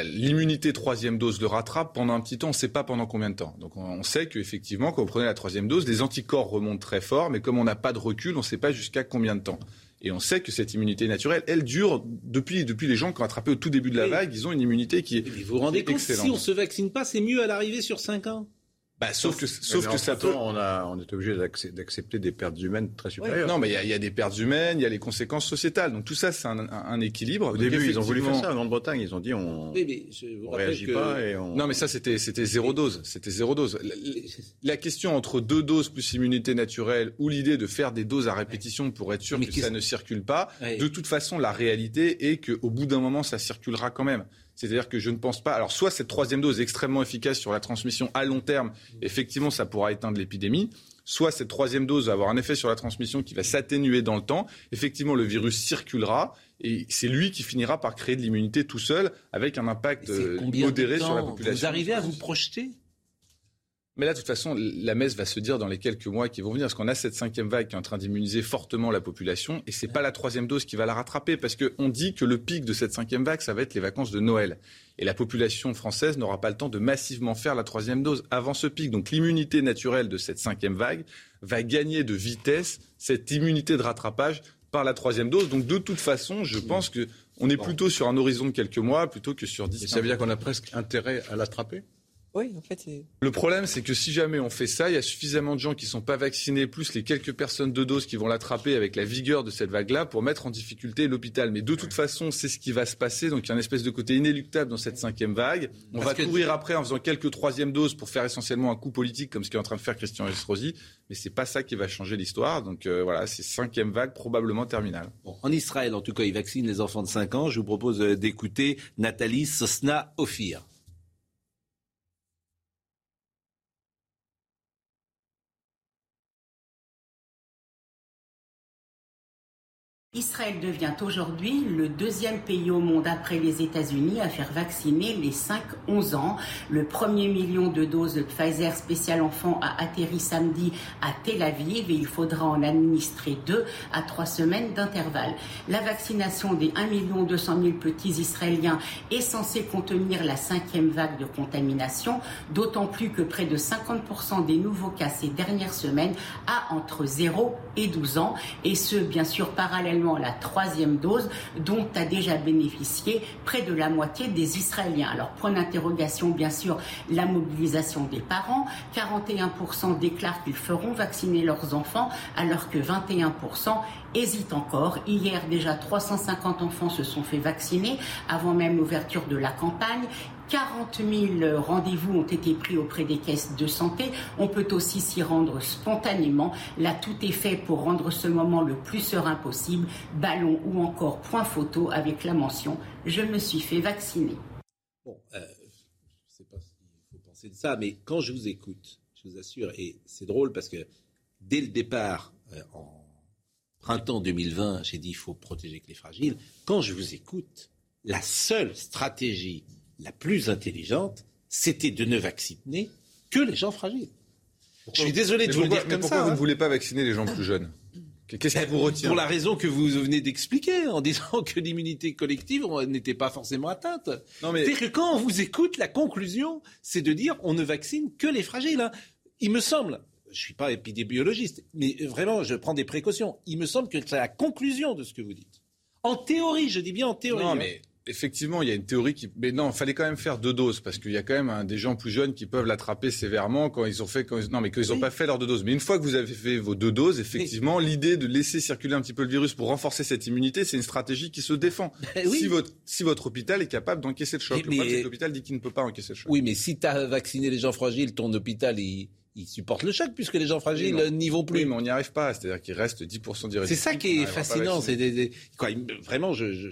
L'immunité troisième dose le rattrape pendant un petit temps, on ne sait pas pendant combien de temps. Donc on sait qu'effectivement, quand vous prenez la troisième dose, les anticorps remontent très fort, mais comme on n'a pas de recul, on ne sait pas jusqu'à combien de temps. Et on sait que cette immunité naturelle, elle dure depuis, depuis les gens qui ont attrapé au tout début de la vague, ils ont une immunité qui est. Mais vous vous rendez compte, si on ne se vaccine pas, c'est mieux à l'arrivée sur 5 ans bah, sauf que, sauf que ça peut. On, a, on est obligé d'accepter des pertes humaines très supérieures. Non, mais il y, y, a des pertes humaines, il y a les conséquences sociétales. Donc tout ça, c'est un, un, équilibre. Au début, ils ont voulu faire ça en Grande-Bretagne. Ils ont dit on ne réagit pas et on. Non, mais ça, c'était c'était zéro dose. C'était zéro dose. La, question entre deux doses plus immunité naturelle ou l'idée de faire des doses à répétition pour être sûr que ça ne circule pas, de toute façon, la réalité est qu'au bout d'un moment, ça circulera quand même. C'est-à-dire que je ne pense pas. Alors, soit cette troisième dose est extrêmement efficace sur la transmission à long terme, effectivement, ça pourra éteindre l'épidémie. Soit cette troisième dose va avoir un effet sur la transmission qui va s'atténuer dans le temps. Effectivement, le virus circulera et c'est lui qui finira par créer de l'immunité tout seul avec un impact euh, modéré sur la population. Vous arrivez à vous projeter mais là, de toute façon, la messe va se dire dans les quelques mois qui vont venir, parce qu'on a cette cinquième vague qui est en train d'immuniser fortement la population, et c'est pas la troisième dose qui va la rattraper, parce qu'on dit que le pic de cette cinquième vague, ça va être les vacances de Noël. Et la population française n'aura pas le temps de massivement faire la troisième dose avant ce pic. Donc l'immunité naturelle de cette cinquième vague va gagner de vitesse cette immunité de rattrapage par la troisième dose. Donc de toute façon, je pense que on est plutôt sur un horizon de quelques mois plutôt que sur dix. ça veut dire qu'on a presque intérêt à l'attraper? Oui, en fait, c'est... Le problème, c'est que si jamais on fait ça, il y a suffisamment de gens qui ne sont pas vaccinés, plus les quelques personnes de dose qui vont l'attraper avec la vigueur de cette vague-là, pour mettre en difficulté l'hôpital. Mais de toute façon, c'est ce qui va se passer. Donc il y a une espèce de côté inéluctable dans cette cinquième vague. On va courir après en faisant quelques troisièmes doses pour faire essentiellement un coup politique, comme ce qu'est en train de faire Christian Estrosi. Mais c'est pas ça qui va changer l'histoire. Donc euh, voilà, c'est cinquième vague probablement terminale. en Israël, en tout cas, ils vaccinent les enfants de 5 ans. Je vous propose euh, d'écouter Nathalie Sosna-Ophir. Israël devient aujourd'hui le deuxième pays au monde après les États-Unis à faire vacciner les 5-11 ans. Le premier million de doses de Pfizer spécial enfant a atterri samedi à Tel Aviv et il faudra en administrer deux à trois semaines d'intervalle. La vaccination des 1 200 000 petits Israéliens est censée contenir la cinquième vague de contamination, d'autant plus que près de 50% des nouveaux cas ces dernières semaines a entre 0 et 12 ans et ce, bien sûr, parallèlement la troisième dose dont a déjà bénéficié près de la moitié des Israéliens. Alors point d'interrogation bien sûr la mobilisation des parents. 41% déclarent qu'ils feront vacciner leurs enfants alors que 21% hésitent encore. Hier déjà 350 enfants se sont fait vacciner avant même l'ouverture de la campagne. 40 000 rendez-vous ont été pris auprès des caisses de santé. On peut aussi s'y rendre spontanément. Là, tout est fait pour rendre ce moment le plus serein possible. Ballon ou encore point photo avec la mention Je me suis fait vacciner. Bon, euh, je ne sais pas ce qu'il faut penser de ça, mais quand je vous écoute, je vous assure, et c'est drôle parce que dès le départ, euh, en printemps 2020, j'ai dit il faut protéger les fragiles. Quand je vous écoute, la seule stratégie la plus intelligente, c'était de ne vacciner que les gens fragiles. je suis désolé de vous le dire comme pourquoi vous ne hein. voulez pas vacciner les gens plus jeunes? Qu'est-ce qui vous retient? Pour la raison que vous venez d'expliquer, en disant que l'immunité collective n'était pas forcément atteinte. Mais... C'est-à-dire que quand on vous écoute, la conclusion, c'est de dire on ne vaccine que les fragiles. Hein. Il me semble, je ne suis pas épidémiologiste, mais vraiment, je prends des précautions. Il me semble que c'est la conclusion de ce que vous dites. En théorie, je dis bien en théorie. Non, hein. mais effectivement, il y a une théorie qui. Mais non, il fallait quand même faire deux doses parce qu'il y a quand même hein, des gens plus jeunes qui peuvent l'attraper sévèrement quand ils ont fait. Non, mais qu'ils n'ont pas fait leurs deux doses. Mais une fois que vous avez fait vos deux doses, effectivement, l'idée de laisser circuler un petit peu le virus pour renforcer cette immunité, c'est une stratégie qui se défend. Ben si, votre, si votre hôpital est capable d'encaisser le choc, le problème, c'est que l'hôpital dit qu'il ne peut pas encaisser le choc. Oui, mais si tu as vacciné les gens fragiles, ton hôpital, il ils supportent le choc puisque les gens fragiles n'y vont plus. Oui, mais on n'y arrive pas. C'est-à-dire qu'il reste 10% d'irrésistibles. C'est ça qui est fascinant. C'est des, quoi, vraiment, je, je,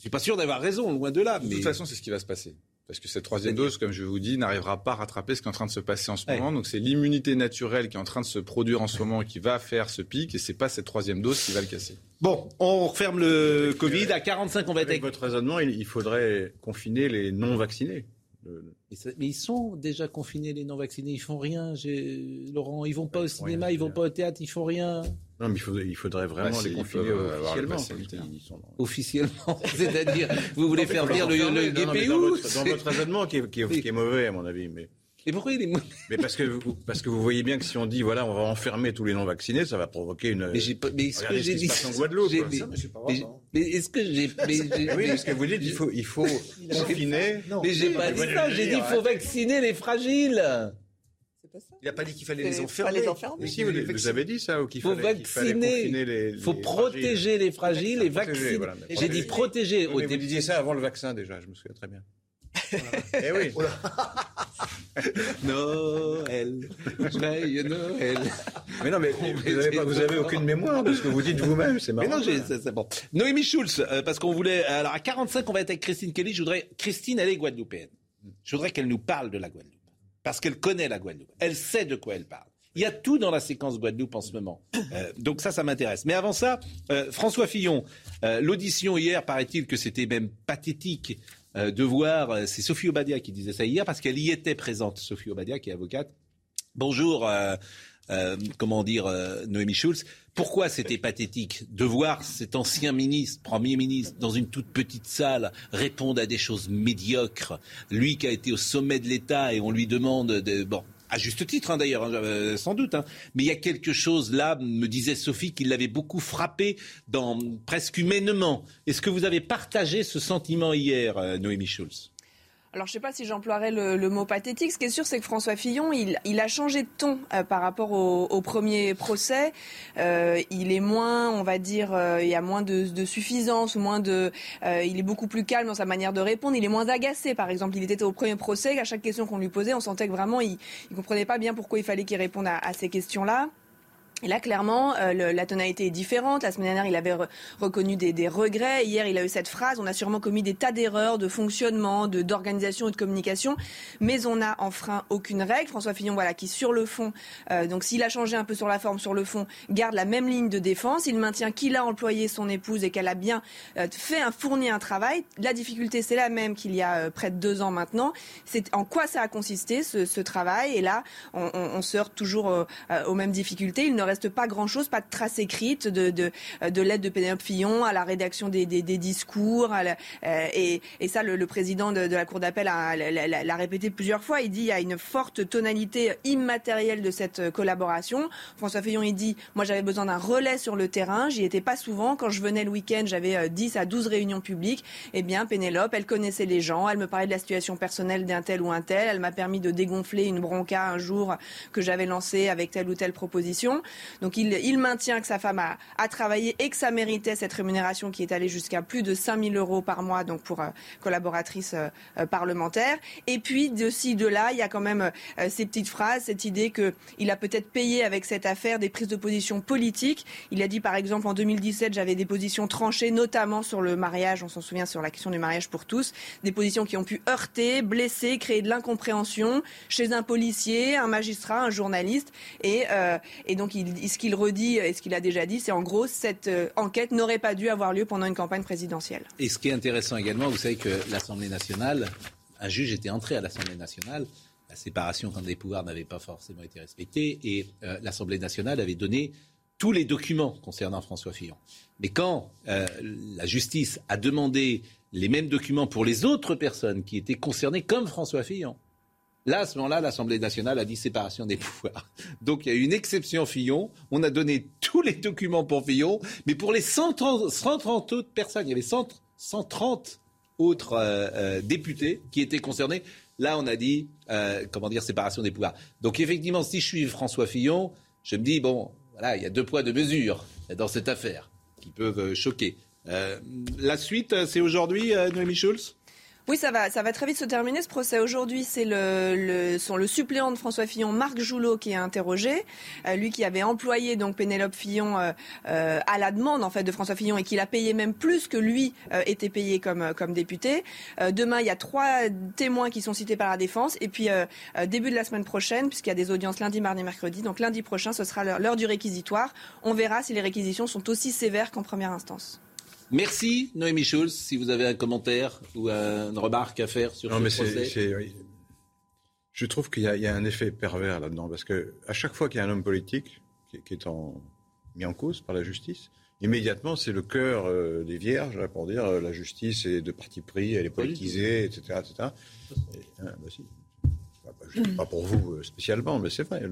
je suis pas sûr d'avoir raison, loin de là. De toute façon, c'est ce qui va se passer. Parce que cette troisième dose, comme je vous dis, n'arrivera pas à rattraper ce qui est en train de se passer en ce moment. Donc c'est l'immunité naturelle qui est en train de se produire en ce moment qui va faire ce pic, et c'est pas cette troisième dose qui va le casser. Bon, on referme le Covid. À 45, on va être avec... votre raisonnement, il faudrait confiner les non-vaccinés. Mais ils sont déjà confinés, les non-vaccinés. Ils font rien, Laurent. Ils vont pas au cinéma, ils vont pas au théâtre, ils font rien. Non, mais il faudrait, vraiment bah, les confiner officiellement. Officiellement, (laughs) c'est-à-dire, vous voulez faire venir le, le GPU dans, votre, raisonnement qui est, qui, est, mauvais, à mon avis. Mais... Et pourquoi il est mauvais Mais parce que, vous, parce que vous voyez bien que si on dit, voilà, on va enfermer tous les non-vaccinés, ça va provoquer une. Mais, j'ai pas, mais est-ce que j'ai dit. en Guadeloupe. Mais, mais, est-ce que j'ai. oui, parce que vous dites, il faut, il faut (laughs) confiner. mais j'ai pas dit ça, j'ai dit, il faut vacciner les fragiles. Il n'a pas dit qu'il fallait les enfermer. si, vous, avez dit ça, ou qu'il vacciner. Il faut protéger les fragiles et vacciner. J'ai dit protéger. Vous disiez ça avant le vaccin déjà, je me souviens très bien. eh oui. (laughs) Noël, joyeux Noël. Mais non, mais vous (laughs) n'avez aucune mémoire de ce que vous dites vous-même, c'est marrant. Mais non, c'est bon. Noémie Schulz, euh, parce qu'on voulait. Alors à 45, on va être avec Christine Kelly. Je voudrais. Christine, elle est guadeloupéenne. Je voudrais qu'elle nous parle de la Guadeloupe parce qu'elle connaît la Guadeloupe. Elle sait de quoi elle parle. Il y a tout dans la séquence Guadeloupe en ce moment. Euh, donc ça, ça m'intéresse. Mais avant ça, euh, François Fillon, euh, l'audition hier, paraît-il que c'était même pathétique de voir, c'est Sophie Obadia qui disait ça hier, parce qu'elle y était présente, Sophie Obadia, qui est avocate. Bonjour, comment dire, Noémie Schulz. Pourquoi c'était pathétique de voir cet ancien ministre, Premier ministre, dans une toute petite salle, répondre à des choses médiocres? Lui qui a été au sommet de l'État et on lui demande de... Bon, à juste titre hein, d'ailleurs, hein, euh, sans doute. Hein. Mais il y a quelque chose là, me disait Sophie, qui l'avait beaucoup frappé, dans, presque humainement. Est-ce que vous avez partagé ce sentiment hier, euh, Noémie Schulz? Alors je ne sais pas si j'emploierais le, mot pathétique. Ce qui est sûr, c'est que François Fillon, il, a changé de ton euh, par rapport au, premier procès. Euh, il est moins, on va dire, euh, il y a moins de, suffisance ou moins de, il est beaucoup plus calme dans sa manière de répondre. Il est moins agacé, par exemple. Il était au premier procès, à chaque question qu'on lui posait, on sentait que vraiment, il, ne comprenait pas bien pourquoi il fallait qu'il réponde à ces questions-là. Et là, clairement, euh, la tonalité est différente. La semaine dernière, il avait reconnu des, regrets. Hier, il a eu cette phrase. On a sûrement commis des tas d'erreurs de fonctionnement, d'organisation et de communication, mais on n'a enfreint aucune règle. François Fillon, voilà, qui sur le fond, euh, donc s'il a changé un peu sur la forme, sur le fond, garde la même ligne de défense. Il maintient qu'il a employé son épouse et qu'elle a bien euh, fait un fourni un travail. La difficulté, c'est la même qu'il y a près de deux ans maintenant. C'est en quoi ça a consisté ce, travail? Et là, on, on, se heurte toujours aux mêmes difficultés. Reste pas grand-chose, pas de trace écrite de, de, de l'aide de Pénélope Fillon à la rédaction des, des, discours. À euh, et, et, ça, le, président de, la Cour d'appel l'a répété plusieurs fois. Il dit il y a une forte tonalité immatérielle de cette collaboration. François Fillon, il dit moi j'avais besoin d'un relais sur le terrain. J'y étais pas souvent. Quand je venais le week-end, j'avais 10 euh, à 12 réunions publiques. Eh bien, Pénélope, elle connaissait les gens. Elle me parlait de la situation personnelle d'un tel ou un tel. Elle m'a permis de dégonfler une bronca un jour que j'avais lancé avec telle ou telle proposition. Donc il, maintient que sa femme a, travaillé et que ça méritait cette rémunération qui est allée jusqu'à plus de 5 000 euros par mois donc pour euh, collaboratrice euh, euh, parlementaire. Et puis de ci, de là, il y a quand même ces petites phrases, cette idée qu'il a peut-être payé avec cette affaire des prises de position politiques. Il a dit par exemple en 2017, j'avais des positions tranchées, notamment sur le mariage, on s'en souvient sur la question du mariage pour tous, des positions qui ont pu heurter, blesser, créer de l'incompréhension chez un policier, un magistrat, un journaliste. Et, et donc il, ce qu'il redit et ce qu'il a déjà dit, c'est en gros, cette euh, enquête n'aurait pas dû avoir lieu pendant une campagne présidentielle. Et ce qui est intéressant également, vous savez que l'Assemblée nationale, un juge était entré à l'Assemblée nationale, la séparation quand les pouvoirs n'avait pas forcément été respectée, et euh, l'Assemblée nationale avait donné tous les documents concernant François Fillon. Mais quand euh, la justice a demandé les mêmes documents pour les autres personnes qui étaient concernées comme François Fillon, Là, à ce moment-là, l'Assemblée nationale a dit séparation des (laughs) pouvoirs. Donc il y a eu une exception Fillon. On a donné tous les documents pour Fillon, mais pour les 130, autres personnes, il y avait 130 autres euh, euh, députés qui étaient concernés. Là, on a dit, euh, comment dire, séparation des pouvoirs. Donc effectivement, si je suis François Fillon, je me dis, bon, voilà, il y a deux poids, deux mesures dans cette affaire qui peuvent choquer. la suite, c'est aujourd'hui, Noémie Schulz? Oui, ça va, ça va très vite se terminer ce procès. Aujourd'hui, c'est le, suppléant de François Fillon, Marc Joulot, qui est interrogé. Euh, lui qui avait employé donc Pénélope Fillon euh, euh, à la demande en fait de François Fillon et qui l'a payé même plus que lui était payé comme, comme député. demain, il y a trois témoins qui sont cités par la défense. Et puis début de la semaine prochaine, puisqu'il y a des audiences lundi, mardi, mercredi. Donc lundi prochain, ce sera l'heure du réquisitoire. On verra si les réquisitions sont aussi sévères qu'en première instance. Merci Noémie Schulz. Si vous avez un commentaire ou une remarque à faire sur ce procès. Je trouve qu'il y, a un effet pervers là-dedans parce que à chaque fois qu'il y a un homme politique qui, est mis en cause par la justice, immédiatement c'est le cœur euh, des vierges pour dire euh, la justice est de parti pris, elle est politisée, etc., etc. Hein, bah, pas, pour vous euh, spécialement, mais c'est vrai.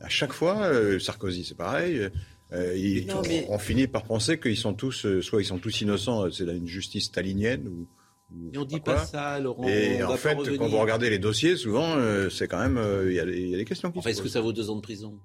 à chaque fois, Sarkozy c'est pareil. Euh, on, finit par penser qu'ils sont tous, euh, soit ils sont tous innocents, euh, c'est une justice stalinienne ou. et on dit pas, ça, Laurent. Et en fait, quand vous regardez les dossiers, souvent, c'est quand même, il y, a des questions qui se Est-ce que ça vaut deux ans de prison?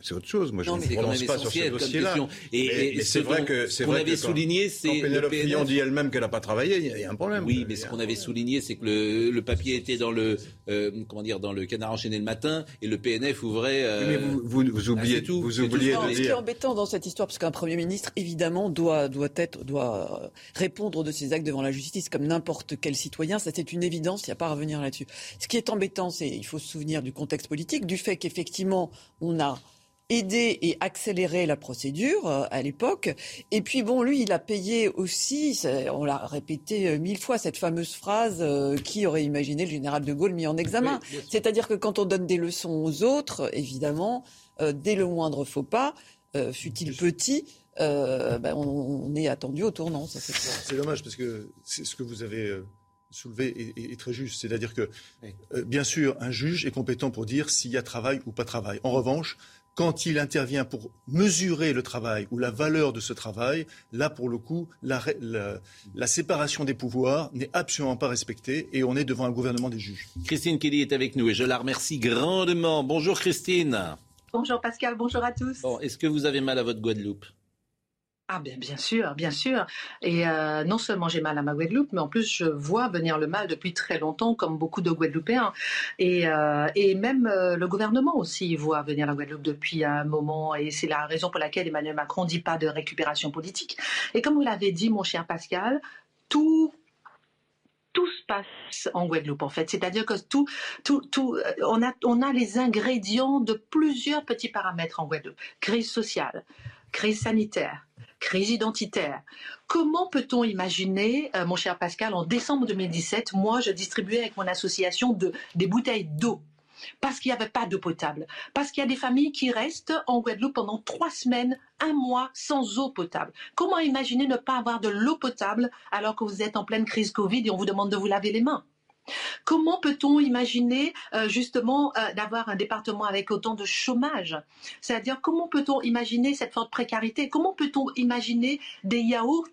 C'est autre chose. Moi, je ne me prononce pas sur ce dossier-là. Et, et, c'est vrai que c'est vrai avait souligné, c'est quand Pénélope Fillon dit elle-même qu'elle n'a pas travaillé, il y, a un problème. Oui, mais ce qu'on avait souligné, c'est que le, le, papier était dans le euh, comment dire dans le canard enchaîné le matin et le PNF ouvrait. Euh... mais vous, vous, vous oubliez ah, tout. Vous oubliez de dire. Ce qui est embêtant dans cette histoire, parce qu'un premier ministre évidemment doit doit être doit répondre de ses actes devant la justice comme n'importe quel citoyen. Ça c'est une évidence. Il n'y a pas à revenir là-dessus. Ce qui est embêtant, c'est il faut se souvenir du contexte politique, du fait qu'effectivement on a aider et accélérer la procédure euh, à l'époque. Et puis bon, lui, il a payé aussi, on l'a répété euh, mille fois, cette fameuse phrase euh, qui aurait imaginé le général de Gaulle mis en examen. C'est-à-dire que quand on donne des leçons aux autres, évidemment, dès le moindre faux pas, fut-il petit, ben, on, est attendu au tournant. C'est dommage parce que c'est ce que vous avez soulevé est, très juste. C'est-à-dire que, bien sûr, un juge est compétent pour dire s'il y a travail ou pas travail. En revanche, quand il intervient pour mesurer le travail ou la valeur de ce travail, là, pour le coup, la, la, séparation des pouvoirs n'est absolument pas respectée et on est devant un gouvernement des juges. Christine Kelly est avec nous et je la remercie grandement. Bonjour Christine. Bonjour Pascal, bonjour à tous. Est-ce que vous avez mal à votre Guadeloupe? Ah bien, bien sûr, bien sûr. Et euh, non seulement j'ai mal à ma Guadeloupe, mais en plus je vois venir le mal depuis très longtemps, comme beaucoup de Guadeloupéens. Et, euh, et même euh, le gouvernement aussi voit venir la Guadeloupe depuis un moment. Et c'est la raison pour laquelle Emmanuel Macron dit pas de récupération politique. Et comme vous l'avez dit, mon cher Pascal, tout tout se passe en Guadeloupe en fait. C'est-à-dire que tout, tout, tout, on a, on a les ingrédients de plusieurs petits paramètres en Guadeloupe. Crise sociale, crise sanitaire, crise identitaire. Comment peut-on imaginer, euh, mon cher Pascal, en décembre 2017, moi, je distribuais avec mon association de, des bouteilles d'eau? Parce qu'il n'y avait pas d'eau potable, parce qu'il y a des familles qui restent en Guadeloupe pendant trois semaines, un mois sans eau potable. Comment imaginer ne pas avoir de l'eau potable alors que vous êtes en pleine crise Covid et on vous demande de vous laver les mains? Comment peut-on imaginer euh, justement euh, d'avoir un département avec autant de chômage? C'est-à-dire comment peut-on imaginer cette forte précarité? Comment peut-on imaginer des yaourts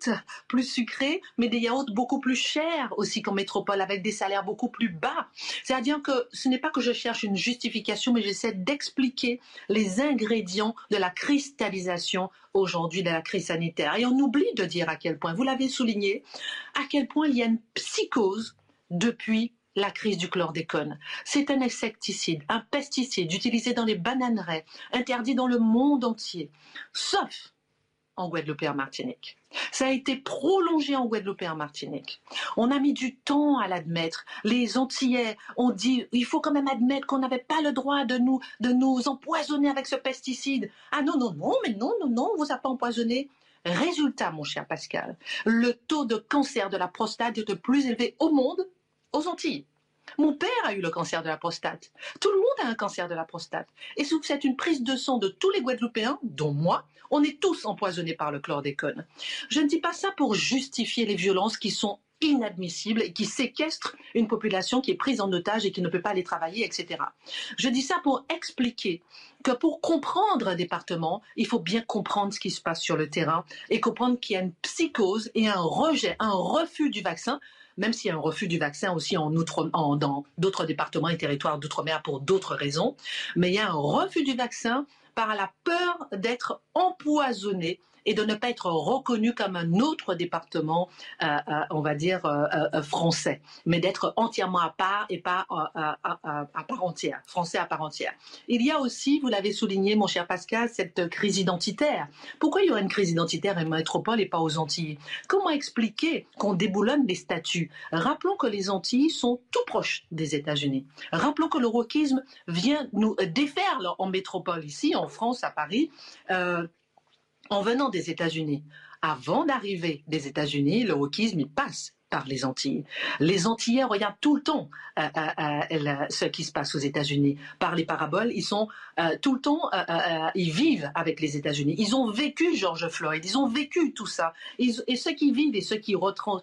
plus sucrés, mais des yaourts beaucoup plus chers aussi qu'en métropole, avec des salaires beaucoup plus bas? C'est-à-dire que ce n'est pas que je cherche une justification, mais j'essaie d'expliquer les ingrédients de la cristallisation aujourd'hui de la crise sanitaire. Et on oublie de dire à quel point, vous l'avez souligné, à quel point il y a une psychose depuis la crise du chlordécone. C'est un insecticide, un pesticide utilisé dans les bananeraies, interdit dans le monde entier, sauf en Guadeloupe et en Martinique. Ça a été prolongé en Guadeloupe et en Martinique. On a mis du temps à l'admettre. Les Antillais ont dit il faut quand même admettre qu'on n'avait pas le droit de nous, de nous empoisonner avec ce pesticide. Ah non, non, non, mais non, non, non, on vous a pas empoisonné. Résultat, mon cher Pascal, le taux de cancer de la prostate est le plus élevé au monde aux Antilles. Mon père a eu le cancer de la prostate. Tout le monde a un cancer de la prostate. Et si c'est une prise de sang de tous les Guadeloupéens, dont moi, on est tous empoisonnés par le chlordécone. Je ne dis pas ça pour justifier les violences qui sont inadmissibles et qui séquestrent une population qui est prise en otage et qui ne peut pas aller travailler, etc. Je dis ça pour expliquer que pour comprendre un département, il faut bien comprendre ce qui se passe sur le terrain et comprendre qu'il y a une psychose et un rejet, un refus du vaccin même s'il y a un refus du vaccin aussi en outre, dans d'autres départements et territoires d'outre-mer pour d'autres raisons, mais il y a un refus du vaccin par la peur d'être empoisonné et de ne pas être reconnu comme un autre département, euh, euh, on va dire, euh, français, mais d'être entièrement à part et pas à, part entière, français à part entière. Il y a aussi, vous l'avez souligné, mon cher Pascal, cette crise identitaire. Pourquoi il y aurait une crise identitaire en métropole et pas aux Antilles? Comment expliquer qu'on déboulonne les statuts? Rappelons que les Antilles sont tout proches des États-Unis. Rappelons que le wokisme vient nous défaire en métropole, ici, en France, à Paris en venant des États-Unis. Avant d'arriver des États-Unis, le wokisme, passe par les Antilles. Les Antillais regardent tout le temps euh, euh, euh, ce qui se passe aux États-Unis. Par les paraboles, ils sont tout le temps, ils vivent avec les États-Unis. Ils ont vécu George Floyd, ils ont vécu tout ça. et ceux qui vivent et ceux qui, retrans,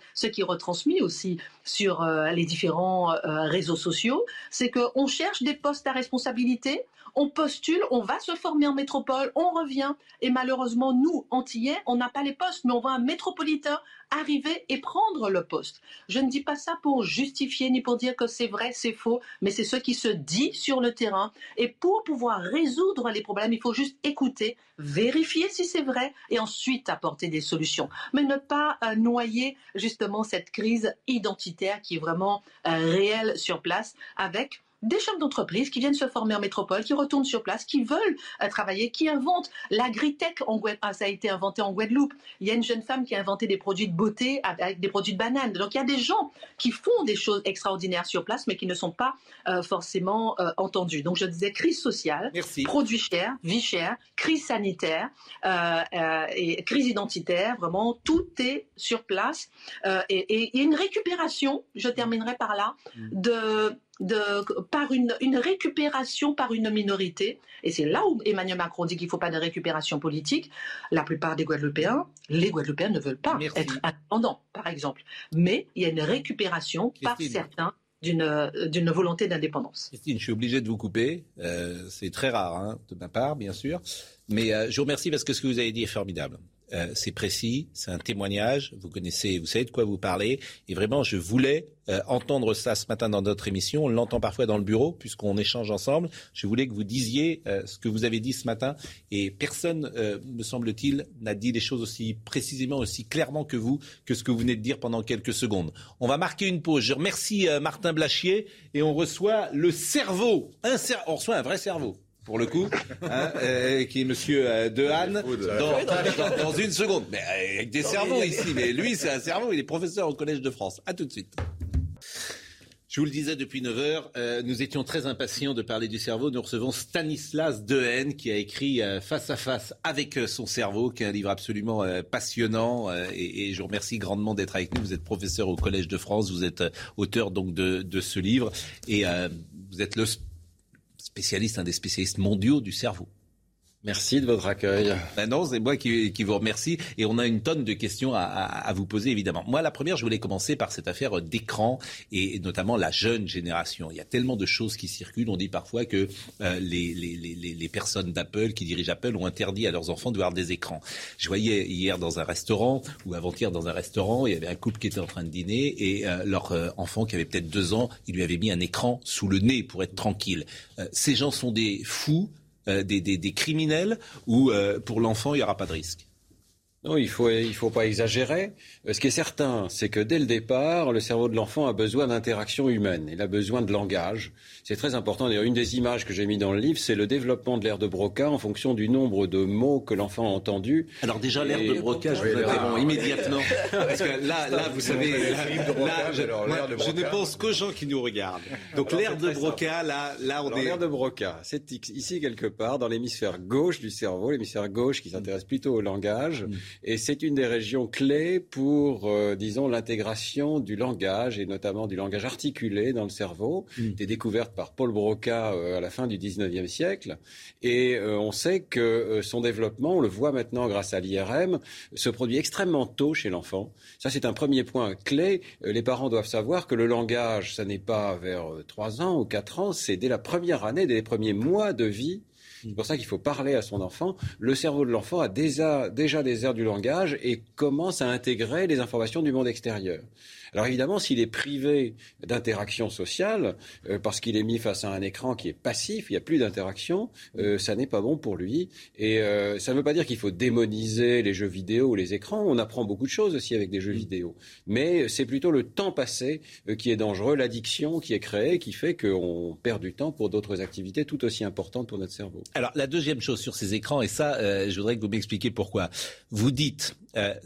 aussi sur les différents réseaux sociaux, c'est qu'on cherche des postes à responsabilité on postule, on va se former en métropole, on revient. Et malheureusement, nous, Antillais, on n'a pas les postes, mais on voit un métropolitain arriver et prendre le poste. Je ne dis pas ça pour justifier ni pour dire que c'est vrai, c'est faux, mais c'est ce qui se dit sur le terrain. Et pour pouvoir résoudre les problèmes, il faut juste écouter, vérifier si c'est vrai et ensuite apporter des solutions. Mais ne pas euh, noyer justement cette crise identitaire qui est vraiment euh, réelle sur place avec des chefs d'entreprise qui viennent se former en métropole, qui retournent sur place, qui veulent euh, travailler, qui inventent. L'agritech, en ah, ça a été inventé en Guadeloupe. Il y a une jeune femme qui a inventé des produits de beauté avec des produits de banane. Donc il y a des gens qui font des choses extraordinaires sur place, mais qui ne sont pas euh, forcément euh, entendus. Donc je disais crise sociale, produits chers, vie chère, crise sanitaire et crise identitaire. Vraiment, tout est sur place. Et, et, une récupération, je terminerai par là, mm. de de, par une, une, récupération par une minorité. Et c'est là où Emmanuel Macron dit qu'il ne faut pas de récupération politique. La plupart des Guadeloupéens, les Guadeloupéens ne veulent pas être indépendants, par exemple. Mais il y a une récupération par certains d'une volonté d'indépendance. Christine, je suis obligé de vous couper. c'est très rare hein, de ma part, bien sûr. Mais je vous remercie parce que ce que vous avez dit est formidable. Euh, c'est précis, c'est un témoignage. Vous connaissez, vous savez de quoi vous parlez. Et vraiment, je voulais euh, entendre ça ce matin dans notre émission. On l'entend parfois dans le bureau puisqu'on échange ensemble. Je voulais que vous disiez euh, ce que vous avez dit ce matin. Et personne, me semble-t-il, n'a dit les choses aussi précisément, aussi clairement que vous, que ce que vous venez de dire pendant quelques secondes. On va marquer une pause. Je remercie Martin Blachier et on reçoit le cerveau. Un on reçoit un vrai cerveau pour le coup, hein, euh, qui est Monsieur euh, Dehaene, dans, dans, une seconde. Mais euh, avec des cerveaux ici, mais lui c'est un cerveau, il est professeur au Collège de France. À tout de suite. Je vous le disais depuis 9 heures, nous étions très impatients de parler du cerveau. Nous recevons Stanislas Dehaene qui a écrit Face à face avec son cerveau, qui est un livre absolument passionnant. Et, et, je vous remercie grandement d'être avec nous. Vous êtes professeur au Collège de France, vous êtes auteur donc de, de ce livre et vous êtes le spécialiste, un des spécialistes mondiaux du cerveau. Merci de votre accueil. Ben non, c'est moi qui, vous remercie. Et on a une tonne de questions à, vous poser, évidemment. Moi, la première, je voulais commencer par cette affaire d'écran et, notamment la jeune génération. Il y a tellement de choses qui circulent. On dit parfois que euh, les, personnes d'Apple, qui dirigent Apple, ont interdit à leurs enfants de voir des écrans. Je voyais hier dans un restaurant, ou avant-hier dans un restaurant, il y avait un couple qui était en train de dîner et euh, leur euh, enfant, qui avait peut-être deux ans, il lui avait mis un écran sous le nez pour être tranquille. ces gens sont des fous euh, des, criminels ou euh, pour l'enfant, il n'y aura pas de risque non, il faut, il faut pas exagérer. Euh, ce qui est certain, c'est que dès le départ, le cerveau de l'enfant a besoin d'interaction humaine. Il a besoin de langage. C'est très important. D'ailleurs, une des images que j'ai mis dans le livre, c'est le développement de l'air de Broca en fonction du nombre de mots que l'enfant a entendus. Alors déjà, l'air de Broca, je vous interromps immédiatement. (laughs) Parce que là, là, vous savez, je, ne pense qu'aux gens qui nous regardent. Donc l'air de Broca, là, là, on est... L'air de Broca, c'est ici quelque part, dans l'hémisphère gauche du cerveau, l'hémisphère gauche qui s'intéresse plutôt au langage. Et c'est une des régions clés pour, euh, disons, l'intégration du langage, et notamment du langage articulé dans le cerveau, mm. des découvertes par Paul Broca euh, à la fin du 19e siècle. Et euh, on sait que son développement, on le voit maintenant grâce à l'IRM, se produit extrêmement tôt chez l'enfant. Ça, c'est un premier point clé. les parents doivent savoir que le langage, ça n'est pas vers 3 ans ou 4 ans, c'est dès la première année, dès les premiers mois de vie c'est pour ça qu'il faut parler à son enfant. Le cerveau de l'enfant a déjà, déjà des aires du langage et commence à intégrer les informations du monde extérieur. Alors évidemment, s'il est privé d'interaction sociale, euh, parce qu'il est mis face à un écran qui est passif, il n'y a plus d'interaction, euh, ça n'est pas bon pour lui. Et euh, ça ne veut pas dire qu'il faut démoniser les jeux vidéo ou les écrans. On apprend beaucoup de choses aussi avec des jeux mm. vidéo. Mais c'est plutôt le temps passé qui est dangereux, l'addiction qui est créée, qui fait qu'on perd du temps pour d'autres activités tout aussi importantes pour notre cerveau. Alors la deuxième chose sur ces écrans, et ça, je voudrais que vous m'expliquiez pourquoi. Vous dites,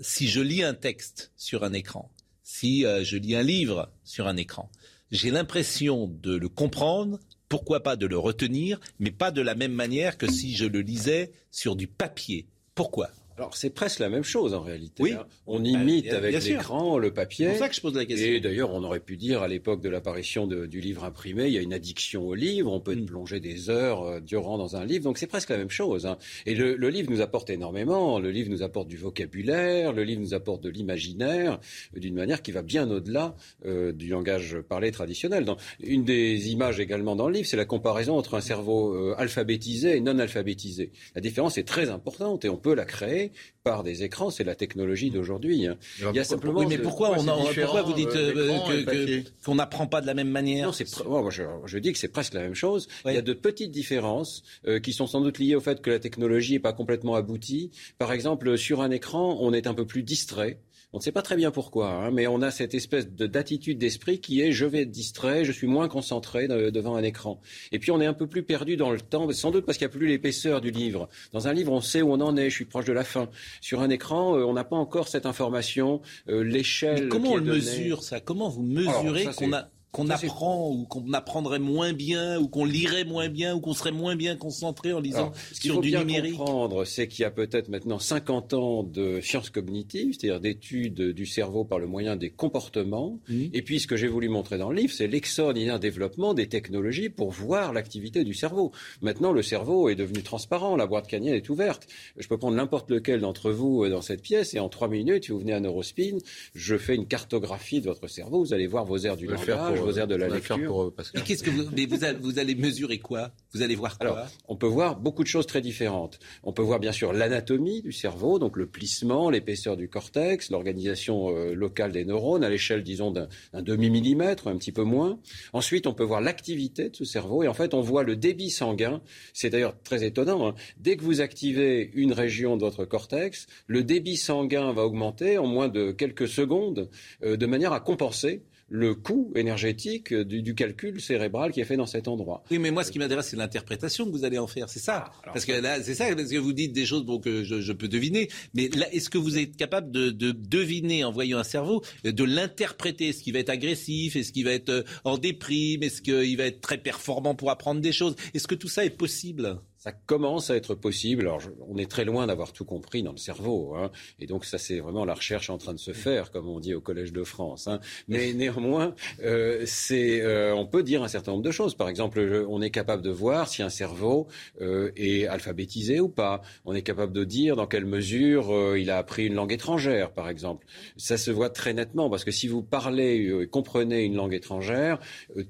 si je lis un texte sur un écran, si euh, je lis un livre sur un écran. J'ai l'impression de le comprendre, pourquoi pas de le retenir, mais pas de la même manière que si je le lisais sur du papier. Pourquoi? Alors c'est presque la même chose en réalité. Oui. Hein. On imite bah, avec l'écran le papier. C'est pour ça que je pose la question. Et d'ailleurs, on aurait pu dire à l'époque de l'apparition du livre imprimé, il y a une addiction au livre. On peut mm. plonger des heures euh, durant dans un livre. Donc c'est presque la même chose. Hein. Et le, livre nous apporte énormément. Le livre nous apporte du vocabulaire. Le livre nous apporte de l'imaginaire euh, d'une manière qui va bien au-delà euh, du langage parlé traditionnel. une des images également dans le livre, c'est la comparaison entre un cerveau alphabétisé et non alphabétisé. La différence est très importante et on peut la créer par des écrans. C'est la technologie d'aujourd'hui. Hein. Il y a simplement. mais pourquoi, on pourquoi vous dites euh, qu'on n'apprend pas de la même manière non, moi, je, dis que c'est presque la même chose. Il y a de petites différences euh, qui sont sans doute liées au fait que la technologie n'est pas complètement aboutie. Par exemple, sur un écran, on est un peu plus distrait. On ne sait pas très bien pourquoi, hein, mais on a cette espèce d'attitude d'esprit qui est je vais être distrait, je suis moins concentré devant un écran. Et puis on est un peu plus perdu dans le temps, sans doute parce qu'il n'y a plus l'épaisseur du livre. Dans un livre, on sait où on en est, je suis proche de la fin. Sur un écran, euh, on n'a pas encore cette information, euh, l'échelle. Comment on le mesure ça? Comment vous mesurez qu'on a qu'on apprend ou qu'on apprendrait moins bien ou qu'on lirait moins bien ou qu'on serait moins bien concentré en lisant ce qu'il faut bien comprendre, c'est qu'il y a peut-être maintenant 50 ans de sciences cognitives, c'est-à-dire d'études du cerveau par le moyen des comportements. Mmh. Et puis ce que j'ai voulu montrer dans le livre, c'est l'extraordinaire développement des technologies pour voir l'activité du cerveau. Maintenant, le cerveau est devenu transparent, la boîte canine est ouverte. Je peux prendre n'importe lequel d'entre vous dans cette pièce et en trois minutes, si vous venez à Neurospin, je fais une cartographie de votre cerveau. Vous allez voir vos aires du langage de la lecture. Pour, Mais qu'est-ce que vous, mais vous, allez, mesurer quoi? Vous allez voir quoi? Alors, on peut voir beaucoup de choses très différentes. On peut voir bien sûr l'anatomie du cerveau, donc le plissement, l'épaisseur du cortex, l'organisation euh, locale des neurones à l'échelle, disons, d'un demi-millimètre, un petit peu moins. Ensuite, on peut voir l'activité de ce cerveau et en fait, on voit le débit sanguin. C'est d'ailleurs très étonnant. Hein. Dès que vous activez une région de votre cortex, le débit sanguin va augmenter en moins de quelques secondes euh, de manière à compenser le coût énergétique du, calcul cérébral qui est fait dans cet endroit. Oui, mais moi, ce qui m'intéresse, c'est l'interprétation que vous allez en faire. C'est ça. Ah, parce que là, c'est ça, parce que vous dites des choses que je, peux deviner. Mais là, est-ce que vous êtes capable de, deviner, en voyant un cerveau, de l'interpréter? Est-ce qu'il va être agressif? Est-ce qu'il va être euh, en déprime? Est-ce qu'il va être très performant pour apprendre des choses? Est-ce que tout ça est possible? Ça commence à être possible. Alors, on est très loin d'avoir tout compris dans le cerveau, hein, et donc ça, c'est vraiment la recherche en train de se faire, comme on dit au Collège de France. Hein. Mais (laughs) néanmoins, euh, c'est, euh, on peut dire un certain nombre de choses. Par exemple, on est capable de voir si un cerveau euh, est alphabétisé ou pas. On est capable de dire dans quelle mesure euh, il a appris une langue étrangère, par exemple. Ça se voit très nettement parce que si vous parlez et comprenez une langue étrangère,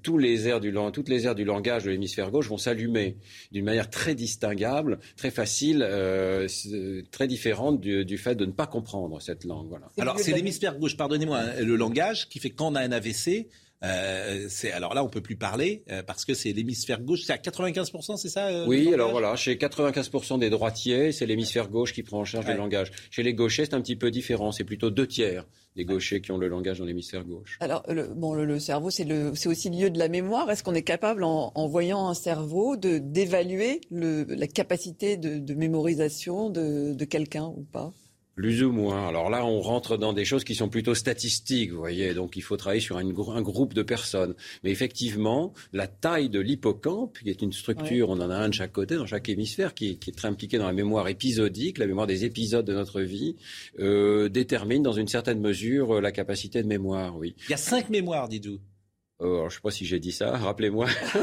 tous les airs du, toutes les aires du langage de l'hémisphère gauche vont s'allumer d'une manière très distinguable, très facile, euh, très différente du, fait de ne pas comprendre cette langue. Voilà. Alors c'est l'hémisphère gauche, pardonnez-moi, hein, le langage qui fait quand on a un AVC, euh, alors là, on peut plus parler euh, parce que c'est l'hémisphère gauche. C'est à 95%, c'est ça euh, Oui, alors voilà, chez 95% des droitiers, c'est l'hémisphère gauche qui prend en charge le langage. Chez les gauchers, c'est un petit peu différent. C'est plutôt deux tiers des gauchers qui ont le langage dans l'hémisphère gauche. Alors, le, bon, le, cerveau, c'est aussi le lieu de la mémoire. Est-ce qu'on est capable, en, voyant un cerveau, de d'évaluer la capacité de, mémorisation de quelqu'un ou pas? Plus ou moins. Alors là, on rentre dans des choses qui sont plutôt statistiques, vous voyez. Donc il faut travailler sur un, groupe de personnes. Mais effectivement, la taille de l'hippocampe, qui est une structure, on en a un de chaque côté, dans chaque hémisphère, qui, est très impliqué dans la mémoire épisodique, la mémoire des épisodes de notre vie, euh, détermine dans une certaine mesure euh, la capacité de mémoire, oui. Il y a cinq mémoires, Oh, je ne sais pas si j'ai dit ça, rappelez-moi. (laughs)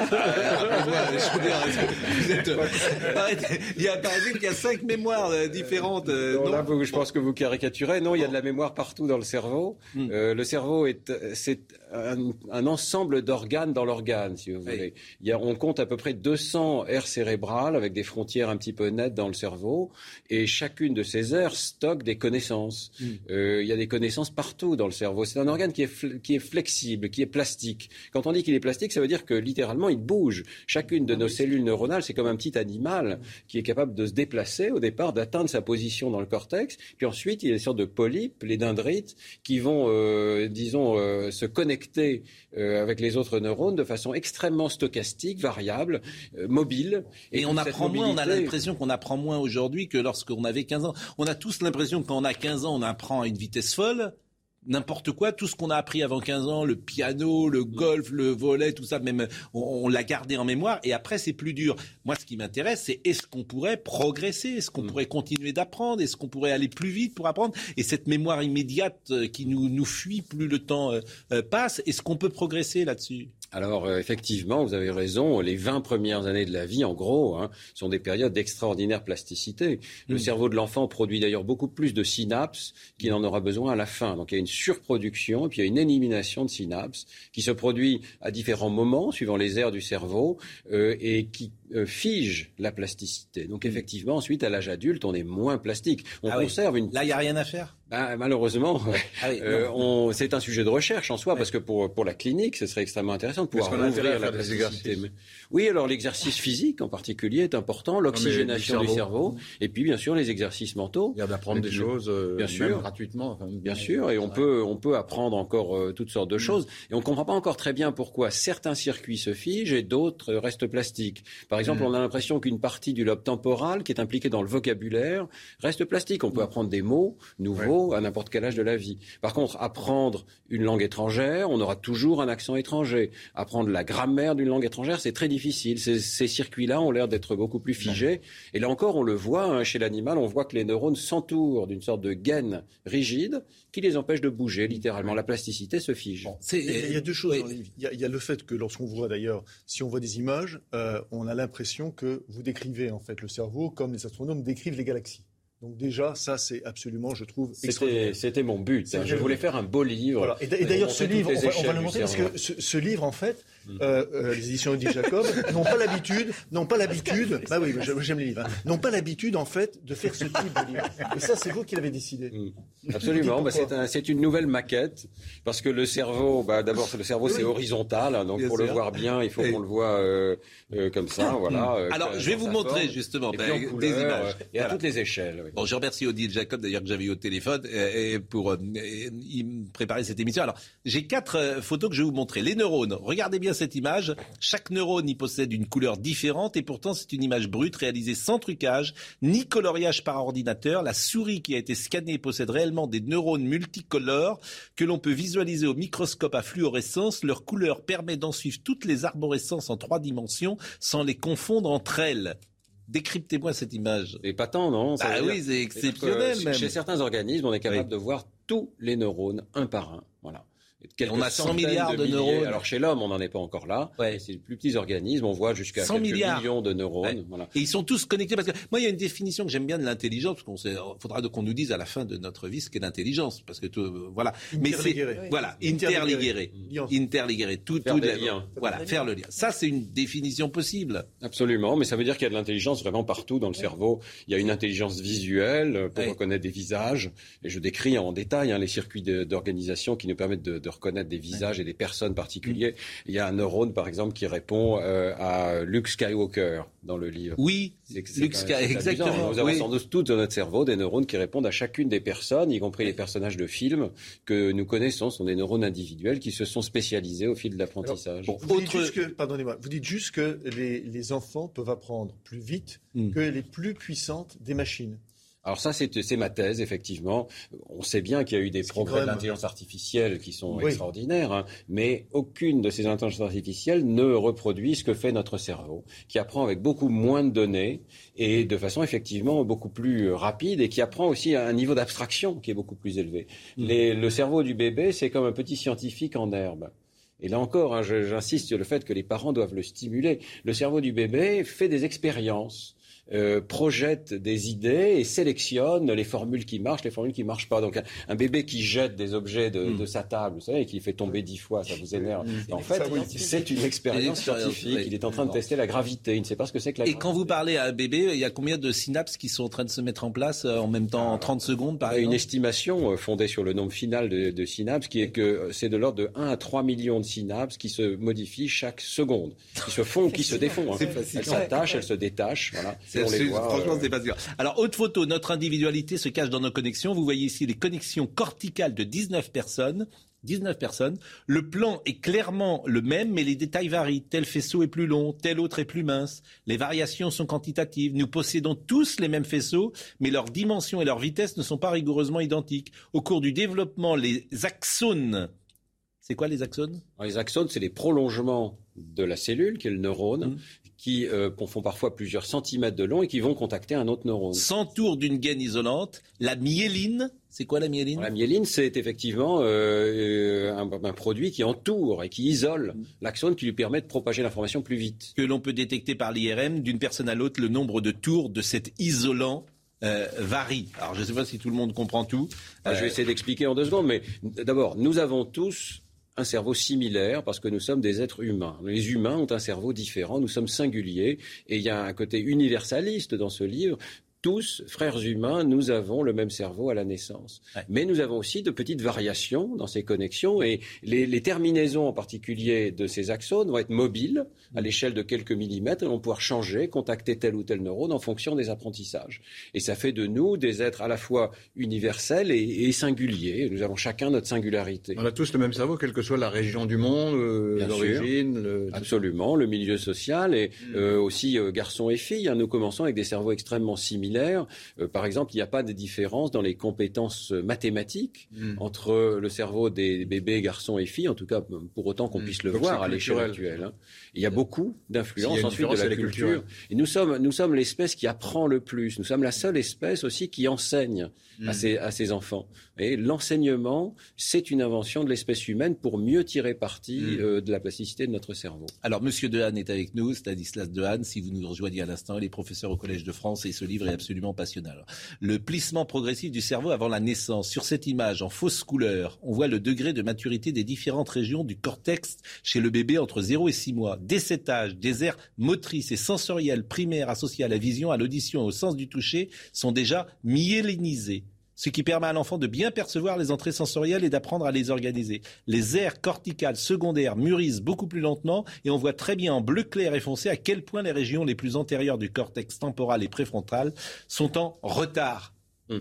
il y a, par exemple, il y a cinq mémoires euh, différentes. Euh, non, là, je pense que vous caricaturez. Non, il y a de la mémoire partout dans le cerveau. Hmm. Euh, le cerveau est, c'est un, ensemble d'organes dans l'organe, si vous voulez. Il y a, on compte à peu près 200 aires cérébrales avec des frontières un petit peu nettes dans le cerveau, et chacune de ces aires stocke des connaissances. Hmm. il y a des connaissances partout dans le cerveau. C'est un organe qui est, qui est flexible, qui est plastique. Quand on dit qu'il est plastique, ça veut dire que littéralement, il bouge. Chacune de nos cellules neuronales, c'est comme un petit animal qui est capable de se déplacer au départ, d'atteindre sa position dans le cortex. Puis ensuite, il y a des sortes de polypes, les dendrites, qui vont, euh, disons, euh, se connecter euh, avec les autres neurones de façon extrêmement stochastique, variable, mobile. Et, on apprend moins, on a l'impression qu'on apprend moins aujourd'hui que lorsqu'on avait 15 ans. On a tous l'impression que quand on a 15 ans, on apprend à une vitesse folle n'importe quoi, tout ce qu'on a appris avant 15 ans, le piano, le golf, le volet, tout ça, même on, l'a gardé en mémoire. Et après c'est plus dur. Moi ce qui m'intéresse c'est est-ce qu'on pourrait progresser, est-ce qu'on mm. pourrait continuer d'apprendre, est-ce qu'on pourrait aller plus vite pour apprendre? Et cette mémoire immédiate euh, qui nous, nous fuit plus le temps euh, euh, passe, est-ce qu'on peut progresser là-dessus? Alors euh, effectivement, vous avez raison, les 20 premières années de la vie, en gros, hein, sont des périodes d'extraordinaire plasticité. Le mm. cerveau de l'enfant produit d'ailleurs beaucoup plus de synapses qu'il en aura besoin à la fin. Donc il y a une surproduction et puis il y a une élimination de synapses qui se produit à différents moments, suivant les aires du cerveau, euh, et qui euh, fige la plasticité. Donc mm. effectivement, ensuite, à l'âge adulte, on est moins plastique. On ah conserve une... Là, il n'y a rien à faire? Ben, malheureusement, ah (laughs) euh, c'est un sujet de recherche en soi, parce que pour, pour la clinique, ce serait extrêmement intéressant de pouvoir ouvrir la plasticité. Oui, alors l'exercice physique en particulier est important, l'oxygénation du cerveau, et puis bien sûr les exercices mentaux. Il y a d'apprendre des choses, euh, bien sûr, gratuitement. bien sûr, et on peut, on peut apprendre encore euh, toutes sortes de mm. choses, et on ne comprend pas encore très bien pourquoi certains circuits se figent et d'autres restent plastiques. Par exemple, mm. on a l'impression qu'une partie du lobe temporal, qui est impliquée dans le vocabulaire, reste plastique. On peut mm. apprendre des mots nouveaux à n'importe quel âge de la vie. Par contre, apprendre une langue étrangère, on aura toujours un accent étranger. Apprendre la grammaire d'une langue étrangère, c'est très difficile. Ces, circuits-là ont l'air d'être beaucoup plus figés. Et là encore, on le voit hein, chez l'animal, on voit que les neurones s'entourent d'une sorte de gaine rigide qui les empêche de bouger, littéralement. La plasticité se fige. il y a deux choses. Il, y a, le fait que lorsqu'on voit d'ailleurs, si on voit des images, euh, on a l'impression que vous décrivez en fait le cerveau comme les astronomes décrivent les galaxies. Donc déjà, ça c'est absolument, je trouve, C'était mon but. Hein. Je voulais faire un beau livre. Et d'ailleurs, ce livre, on va, le montrer parce que ce, livre, en fait. Euh, euh, les éditions Odile Jacob (laughs) n'ont pas l'habitude, n'ont pas l'habitude, bah oui, j'aime les livres, hein, n'ont pas l'habitude en fait de faire ce type de livre. Et ça, c'est vous qui l'avez décidé. Mm. Absolument. Bah, c'est une nouvelle maquette parce que le cerveau, bah, d'abord, le cerveau c'est horizontal, hein, donc pour le voir bien, il faut qu'on le voit euh, comme ça, voilà. Alors, je vais vous montrer justement des images et à toutes les échelles. Bon, je remercie Odile Jacob, d'ailleurs, que j'avais eu au téléphone, euh, et pour euh, préparer cette émission. Alors, j'ai quatre euh, photos que je vais vous montrer. Les neurones. Regardez bien cette image. Chaque neurone y possède une couleur différente, et pourtant, c'est une image brute réalisée sans trucage, ni coloriage par ordinateur. La souris qui a été scannée possède réellement des neurones multicolores que l'on peut visualiser au microscope à fluorescence. Leur couleur permet d'en suivre toutes les arborescences en trois dimensions sans les confondre entre elles. Décryptez-moi cette image. Et pas tant, non Ah oui, c'est exceptionnel. Même. Chez certains organismes, on est capable de voir tous les neurones un par un. On a 100 milliards de, neurones. Alors chez l'homme, on n'en est pas encore là. C'est les plus petits organismes. On voit jusqu'à 100 millions de neurones. Et ils sont tous connectés. Parce que moi, il y a une définition que j'aime bien de l'intelligence. Parce qu'on faudra qu'on nous dise à la fin de notre vie ce qu'est l'intelligence. Parce que tout, euh, voilà. Mais c'est voilà interligéré, interligéré, tout, faire tout liens. Voilà, faire le lien. Ça, c'est une définition possible. Absolument. Mais ça veut dire qu'il y a de l'intelligence vraiment partout dans le cerveau. Il y a une intelligence visuelle pour reconnaître des visages. Et je décris en détail hein, les circuits d'organisation qui nous permettent de de reconnaître des visages et des personnes particuliers. Il y a un neurone, par exemple, qui répond euh, à Luke Skywalker dans le livre. Oui, Luke Skywalker, exactement. Nous avons sans doute tous dans notre cerveau des neurones qui répondent à chacune des personnes, y compris les personnages de films que nous connaissons, sont des neurones individuels qui se sont spécialisés au fil de l'apprentissage. vous, dites juste que, pardonnez-moi, vous dites juste que les, les enfants peuvent apprendre plus vite hmm. que les plus puissantes des machines. Alors ça, c'est ma thèse, effectivement. On sait bien qu'il y a eu des progrès de l'intelligence artificielle qui sont extraordinaires, hein, mais aucune de ces intelligences artificielles ne reproduit ce que fait notre cerveau, qui apprend avec beaucoup moins de données et de façon effectivement beaucoup plus rapide et qui apprend aussi à un niveau d'abstraction qui est beaucoup plus élevé. Mmh. le cerveau du bébé, c'est comme un petit scientifique en herbe. Et là encore, hein, j'insiste sur le fait que les parents doivent le stimuler. Le cerveau du bébé fait des expériences euh, projette des idées et sélectionne les formules qui marchent, les formules qui marchent pas. Donc un, bébé qui jette des objets de, hmm. sa table, vous savez, et qui fait tomber dix fois, ça vous énerve. Hmm. En fait, c'est une expérience scientifique. Il est en train de tester la gravité. Il ne sait pas ce que c'est que la. Et quand vous parlez à un bébé, il y a combien de synapses qui sont en train de se mettre en place euh, en même temps, en 30 secondes, par exemple Une estimation euh, fondée sur le nombre final de, synapses, qui est que c'est de l'ordre de 1 à 3 millions de synapses qui se modifient chaque seconde, qui se font, qui se défont. Hein. Elles s'attachent, elles se détachent. Voilà. Franchement, euh, c'est pas sûr. Alors, haute photo, notre individualité se cache dans nos connexions. Vous voyez ici les connexions corticales de 19 personnes. 19 personnes. Le plan est clairement le même, mais les détails varient. Tel faisceau est plus long, tel autre est plus mince. Les variations sont quantitatives. Nous possédons tous les mêmes faisceaux, mais leurs dimensions et leur vitesse ne sont pas rigoureusement identiques. Au cours du développement, les axones. C'est quoi les axones? Les axones, c'est les prolongements de la cellule, qui est le neurone, mmh qui euh, font parfois plusieurs centimètres de long et qui vont contacter un autre neurone. S'entoure d'une gaine isolante. La myéline, c'est quoi la myéline? La myéline, c'est effectivement euh, un, un, produit qui entoure et qui isole l'axone qui lui permet de propager l'information plus vite. Que l'on peut détecter par l'IRM d'une personne à l'autre, le nombre de tours de cet isolant euh, varie. Alors je ne sais pas si tout le monde comprend tout. Ah, je vais essayer d'expliquer en deux secondes, mais d'abord, nous avons tous un cerveau similaire parce que nous sommes des êtres humains. Les humains ont un cerveau différent, nous sommes singuliers et il y a un côté universaliste dans ce livre tous, frères humains, nous avons le même cerveau à la naissance. Mais nous avons aussi de petites variations dans ces connexions et les, terminaisons en particulier de ces axones vont être mobiles à l'échelle de quelques millimètres et vont pouvoir changer, contacter tel ou tel neurone en fonction des apprentissages. Et ça fait de nous des êtres à la fois universels et, singuliers. Nous avons chacun notre singularité. On a tous le même cerveau, quelle que soit la région du monde, euh, l'origine. Absolument, le milieu social et mm. euh, aussi euh, garçons et filles. Hein. nous commençons avec des cerveaux extrêmement similaires euh, par exemple, il n'y a pas de différence dans les compétences mathématiques hmm. entre le cerveau des bébés, garçons et filles, en tout cas pour autant qu'on hmm. puisse le voir à l'échelle actuelle. Hein. Il y a beaucoup d'influences ensuite de la culture. Et nous sommes, nous sommes l'espèce qui apprend le plus. Nous sommes la seule espèce aussi qui enseigne à, hmm. ses, à ses enfants. Et l'enseignement, c'est une invention de l'espèce humaine pour mieux tirer parti euh, de la plasticité de notre cerveau. Alors, Monsieur Dehaene est avec nous, Stanislas Dehaene. Si vous nous rejoignez à l'instant, il est professeur au Collège de France et ce livre est absolument passionnant. le plissement progressif du cerveau avant la naissance. Sur cette image en fausse couleur, on voit le degré de maturité des différentes régions du cortex chez le bébé entre 0 et 6 mois. Dès cet âge, des aires motrices et sensorielles primaires associées à la vision, à l'audition et au sens du toucher sont déjà myélinisées ce qui permet à l'enfant de bien percevoir les entrées sensorielles et d'apprendre à les organiser. Les aires corticales secondaires mûrissent beaucoup plus lentement et on voit très bien en bleu clair et foncé à quel point les régions les plus antérieures du cortex temporal et préfrontal sont en retard. Hmm.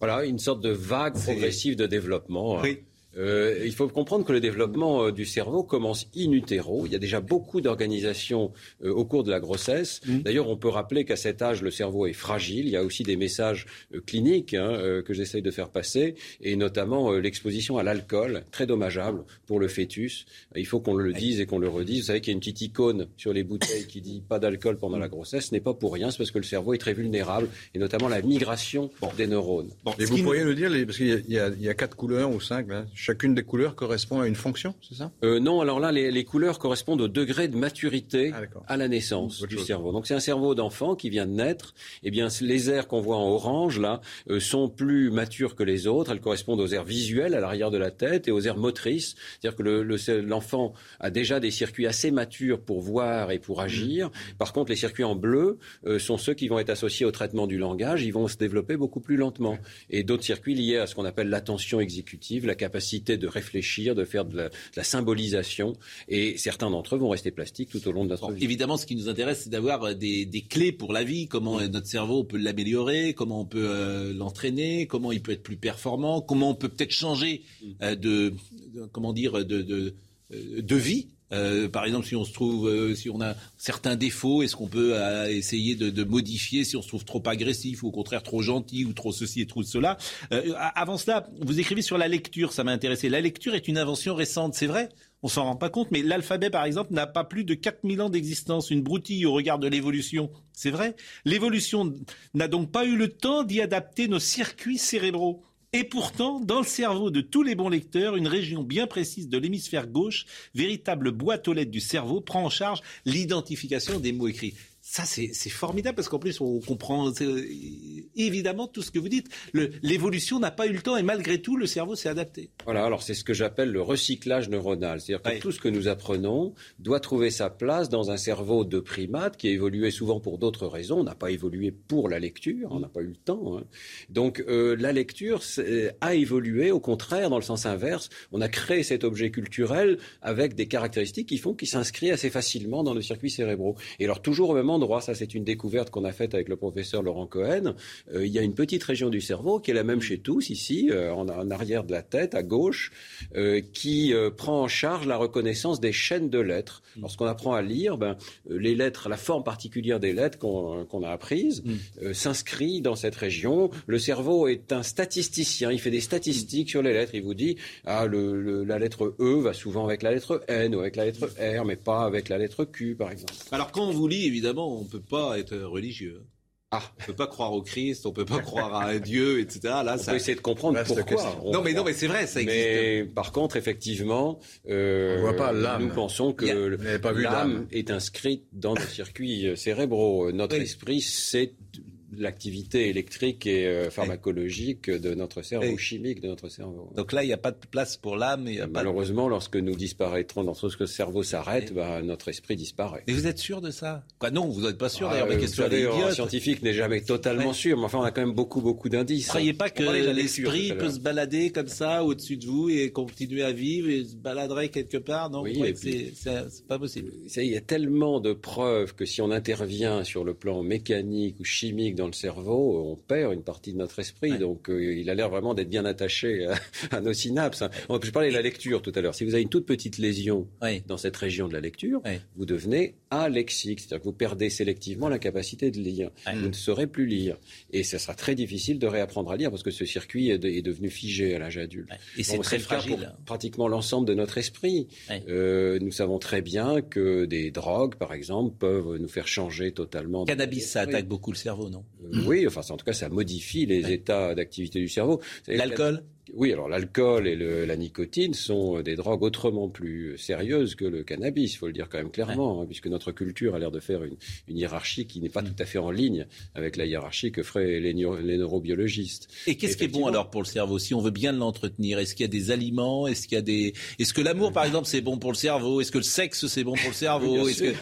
Voilà, une sorte de vague progressive de développement. Hein. Oui. Euh, il faut comprendre que le développement euh, du cerveau commence in utero. Il y a déjà beaucoup d'organisations euh, au cours de la grossesse. Mmh. D'ailleurs, on peut rappeler qu'à cet âge, le cerveau est fragile. Il y a aussi des messages cliniques hein, que j'essaye de faire passer, et notamment l'exposition à l'alcool, très dommageable pour le fœtus. Il faut qu'on le dise et qu'on le redise. Vous savez qu'il y a une petite icône sur les bouteilles qui dit pas d'alcool pendant la grossesse. Ce n'est pas pour rien, c'est parce que le cerveau est très vulnérable, et notamment la migration des neurones. et vous pourriez nous dire, parce qu'il y, y, a quatre couleurs ou cinq, là, chacune des couleurs correspond à une fonction, c'est ça? Euh, Non, alors là, les, couleurs correspondent au degré de maturité ah, à la naissance du cerveau. Donc c'est un cerveau d'enfant qui vient de naître. Eh bien, les aires qu'on voit en orange, là, euh, sont plus matures que les autres. Elles correspondent aux aires visuelles à l'arrière de la tête et aux aires motrices. C'est-à-dire que l'enfant a déjà des circuits assez matures pour voir et pour agir. Mmh. Par contre, les circuits en bleu euh, sont ceux qui vont être associés au traitement du langage. Ils vont se développer beaucoup plus lentement. Et d'autres circuits liés à ce qu'on appelle l'attention exécutive, la capacité de réfléchir, de faire de la, symbolisation. Et certains d'entre eux vont rester plastiques tout au long de notre vie. Évidemment, ce qui nous intéresse, c'est d'avoir euh, des, clés pour la vie. Comment euh, notre cerveau peut l'améliorer, comment on peut euh, l'entraîner, comment il peut être plus performant, comment on peut peut-être changer mm. de, comment dire, de, de vie euh, par exemple, si on se trouve, euh, si on a certains défauts, est-ce qu'on peut euh, essayer de, modifier si on se trouve trop agressif ou au contraire trop gentil ou trop ceci et trop cela? Avant cela, vous écrivez sur la lecture, ça m'a intéressé. La lecture est une invention récente, c'est vrai? On s'en rend pas compte, mais l'alphabet, par exemple, n'a pas plus de 4000 ans d'existence, une broutille au regard de l'évolution. C'est vrai? L'évolution n'a donc pas eu le temps d'y adapter nos circuits cérébraux. Et pourtant, dans le cerveau de tous les bons lecteurs, une région bien précise de l'hémisphère gauche, véritable boîte aux lettres du cerveau, prend en charge l'identification des mots écrits. Ça, c'est formidable parce qu'en plus, on comprend évidemment tout ce que vous dites. L'évolution n'a pas eu le temps et malgré tout, le cerveau s'est adapté. Voilà, alors c'est ce que j'appelle le recyclage neuronal. C'est-à-dire que tout ce que nous apprenons doit trouver sa place dans un cerveau de primate qui a évolué souvent pour d'autres raisons. On n'a pas évolué pour la lecture, on n'a pas eu le temps. Hein. Donc euh, la lecture a évolué, au contraire, dans le sens inverse. On a créé cet objet culturel avec des caractéristiques qui font qu'il s'inscrit assez facilement dans le circuit cérébral. Et alors toujours au même endroit. Ça, c'est une découverte qu'on a faite avec le professeur Laurent Cohen. Euh, il y a une petite région du cerveau qui est la même chez tous, ici, euh, en, arrière de la tête, à gauche, euh, qui prend en charge la reconnaissance des chaînes de lettres. Mm. Lorsqu'on apprend à lire, ben, les lettres, la forme particulière des lettres qu'on a apprises mm. s'inscrit dans cette région. Le cerveau est un statisticien. Il fait des statistiques sur les lettres. Il vous dit, ah, le, la lettre E va souvent avec la lettre N ou avec la lettre R, mais pas avec la lettre Q, par exemple. Alors, quand on vous lit, évidemment, on ne peut pas être religieux. Ah, on peut pas croire au Christ, on peut pas croire à un Dieu, etc. Là, on ça... peut essayer de comprendre pourquoi. Non, mais non, mais c'est vrai, ça existe. Mais par contre, effectivement, euh, on voit pas l'âme. Nous pensons que l'âme est inscrite dans nos circuits cérébraux. Notre esprit, c'est l'activité électrique et euh, pharmacologique de notre cerveau, chimique de notre cerveau. Donc là, il n'y a pas de place pour l'âme. Malheureusement, lorsque nous disparaîtrons, lorsque le cerveau s'arrête, bah, notre esprit disparaît. Mais vous êtes sûr de ça? Quoi Non, vous n'êtes pas sûr. D'ailleurs, ah, question Un scientifique n'est jamais totalement sûr, mais enfin, on a quand même beaucoup, beaucoup d'indices. Vous ne croyez pas que l'esprit peut se balader comme ça au-dessus de vous et continuer à vivre et se baladerait quelque part? Non, oui, c'est pas possible. Il y a tellement de preuves que si on intervient sur le plan mécanique ou chimique dans le cerveau, on perd une partie de notre esprit. Donc euh, il a l'air vraiment d'être bien attaché à, (laughs) nos synapses. Je parlais de la lecture tout à l'heure. Si vous avez une toute petite lésion dans cette région de la lecture, vous devenez alexique, c'est-à-dire que vous perdez sélectivement la capacité de lire. Vous ne saurez plus lire. Et ce sera très difficile de réapprendre à lire parce que ce circuit est, devenu figé à l'âge adulte. Et c'est très fragile. Pour pratiquement l'ensemble de notre esprit. Euh, nous savons très bien que des drogues, par exemple, peuvent nous faire changer totalement. Cannabis, ça attaque beaucoup le cerveau, non? euh, oui, enfin, en tout cas, ça modifie les états d'activité du cerveau. L'alcool? Oui, alors l'alcool et la nicotine sont des drogues autrement plus sérieuses que le cannabis, il faut le dire quand même clairement, hein, puisque notre culture a l'air de faire une, hiérarchie qui n'est pas tout à fait en ligne avec la hiérarchie que feraient les, neurobiologistes. Et qu'est-ce qui est bon alors pour le cerveau Si on veut bien l'entretenir, est-ce qu'il y a des aliments? Est-ce qu'il y a des Est-ce que l'amour, par exemple, c'est bon pour le cerveau? Est-ce que le sexe, c'est bon pour le cerveau? Que...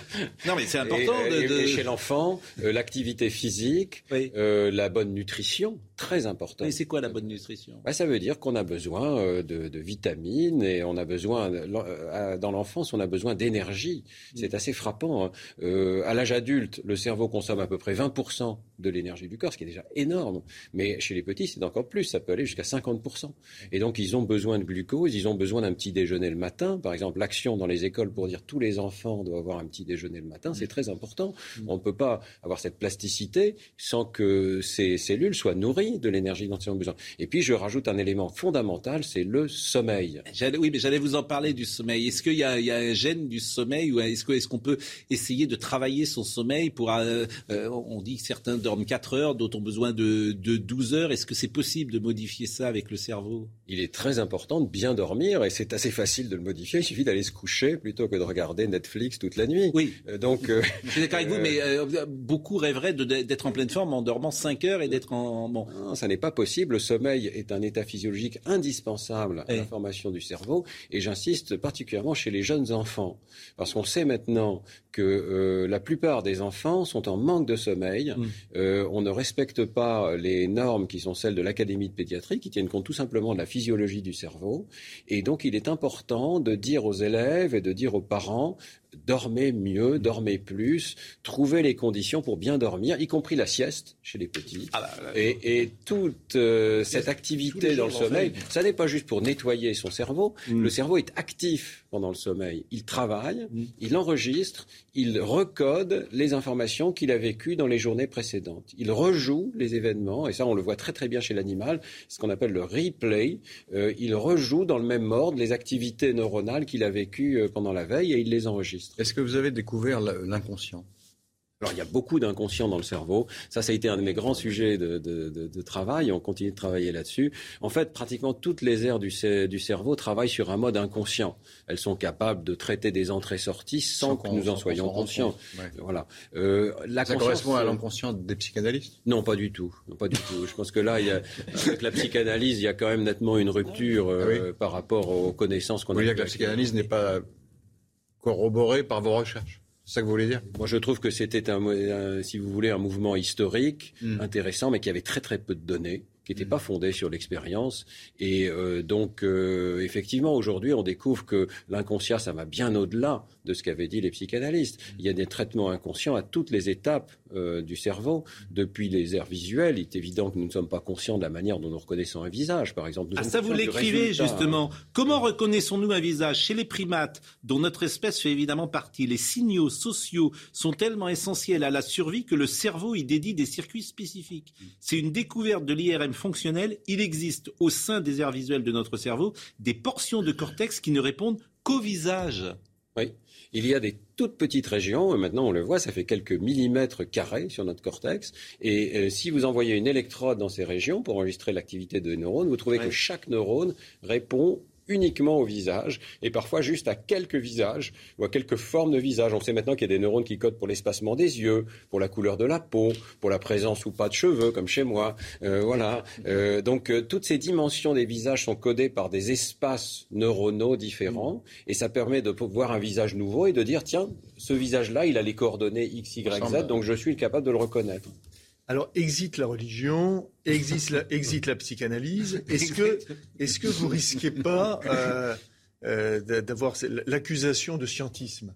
Non, mais c'est important. de, chez l'enfant, euh, l'activité physique, euh, la bonne nutrition, très important. Mais c'est quoi la bonne nutrition? Bah, Ça veut dire qu'on a besoin euh, de, vitamines et on a besoin, euh, dans l'enfance, on a besoin d'énergie. Mm. C'est assez frappant. Hein. Euh, à l'âge adulte, le cerveau consomme à peu près 20% de l'énergie du corps, ce qui est déjà énorme. Mais chez les petits, c'est encore plus. Ça peut aller jusqu'à 50%. Et donc, ils ont besoin de glucose, ils ont besoin d'un petit déjeuner le matin. Par exemple, l'action dans les écoles pour dire tous les enfants doivent avoir un petit déjeuner le matin, c'est mm. très important. Mm. On ne peut pas avoir cette plasticité sans que ces cellules soient nourries de l'énergie dont ils ont besoin. Et puis, je rajoute un élément fondamental, c'est le sommeil. Oui, mais j'allais vous en parler du sommeil. Est-ce qu'il y, a un gène du sommeil ou est-ce qu'on peut essayer de travailler son sommeil pour... Euh, euh, on dit que certains dorment 4 heures, d'autres ont besoin de, de 12 heures. Est-ce que c'est possible de modifier ça avec le cerveau? Il est très important de bien dormir et c'est assez facile de le modifier. Il suffit d'aller se coucher plutôt que de regarder Netflix toute la nuit. Oui. Euh, donc, je suis d'accord avec vous, mais beaucoup rêveraient d'être en pleine forme en dormant 5 heures et d'être en... Bon, non, ça n'est pas possible. Le sommeil est un état physiologique indispensable à la formation du cerveau. Et j'insiste particulièrement chez les jeunes enfants. Parce qu'on sait maintenant que euh, la plupart des enfants sont en manque de sommeil. Mm. Euh, on ne respecte pas les normes qui sont celles de l'Académie de pédiatrie, qui tiennent compte tout simplement de la physiologie du cerveau. Et donc, il est important de dire aux élèves et de dire aux parents dormez mieux, dormez plus, trouvez les conditions pour bien dormir, y compris la sieste chez les petits. Ah et, toute euh, cette activité dans le sommeil, ça n'est pas juste pour nettoyer son cerveau. Mm. Le cerveau est actif pendant le sommeil. Il travaille, mm. il enregistre, il recode les informations qu'il a vécues dans les journées précédentes. Il rejoue les événements, et ça on le voit très très bien chez l'animal, ce qu'on appelle le replay. Euh, il rejoue dans le même ordre les activités neuronales qu'il a vécues euh, pendant la veille et il les enregistre. Est-ce que vous avez découvert l'inconscient? Alors il y a beaucoup d'inconscient dans le cerveau. Ça, ça a été un de mes grands sujets de, de, de, de travail. On continue de travailler là-dessus. En fait, pratiquement toutes les aires du, du, cerveau travaillent sur un mode inconscient. Elles sont capables de traiter des entrées-sorties sans, que nous en soyons conscients. Voilà. Euh, la ça correspond à l'inconscient des psychanalystes? Non, pas du tout. Non, pas du tout. Je pense que là, il y a, avec la psychanalyse, il y a quand même nettement une rupture euh, par rapport aux connaissances qu'on a. Vous voulez dire que la psychanalyse n'est pas corroborée par vos recherches c'est ça que vous voulez dire? Moi, je trouve que c'était, un, si vous voulez, un mouvement historique hmm. intéressant, mais qui avait très très peu de données qui n'était pas fondé sur l'expérience. Et euh, donc, euh, effectivement, aujourd'hui, on découvre que l'inconscient, ça va bien au-delà de ce qu'avaient dit les psychanalystes. Il y a des traitements inconscients à toutes les étapes euh, du cerveau, depuis les aires visuelles. Il est évident que nous ne sommes pas conscients de la manière dont nous reconnaissons un visage, par exemple. ah, ça, vous l'écrivez, justement. Comment reconnaissons-nous un visage Chez les primates, dont notre espèce fait évidemment partie, les signaux sociaux sont tellement essentiels à la survie que le cerveau y dédie des circuits spécifiques. C'est une découverte de l'IRM fonctionnel, il existe au sein des aires visuelles de notre cerveau des portions de cortex qui ne répondent qu'au visage. Oui. Il y a des toutes petites régions, et maintenant on le voit, ça fait quelques millimètres carrés sur notre cortex. Et euh, si vous envoyez une électrode dans ces régions pour enregistrer l'activité de neurones, vous trouvez que chaque neurone répond uniquement au visage et parfois juste à quelques visages ou à quelques formes de visage. On sait maintenant qu'il y a des neurones qui codent pour l'espacement des yeux, pour la couleur de la peau, pour la présence ou pas de cheveux, comme chez moi. Euh, voilà. Euh, donc euh, toutes ces dimensions des visages sont codées par des espaces neuronaux différents et ça permet de voir un visage nouveau et de dire tiens, ce visage-là, il a les coordonnées X, Y, Z, donc je suis capable de le reconnaître. Alors, exit la religion, exit la, psychanalyse. Est-ce que, est-ce que vous risquez pas euh, euh, d'avoir l'accusation de scientisme?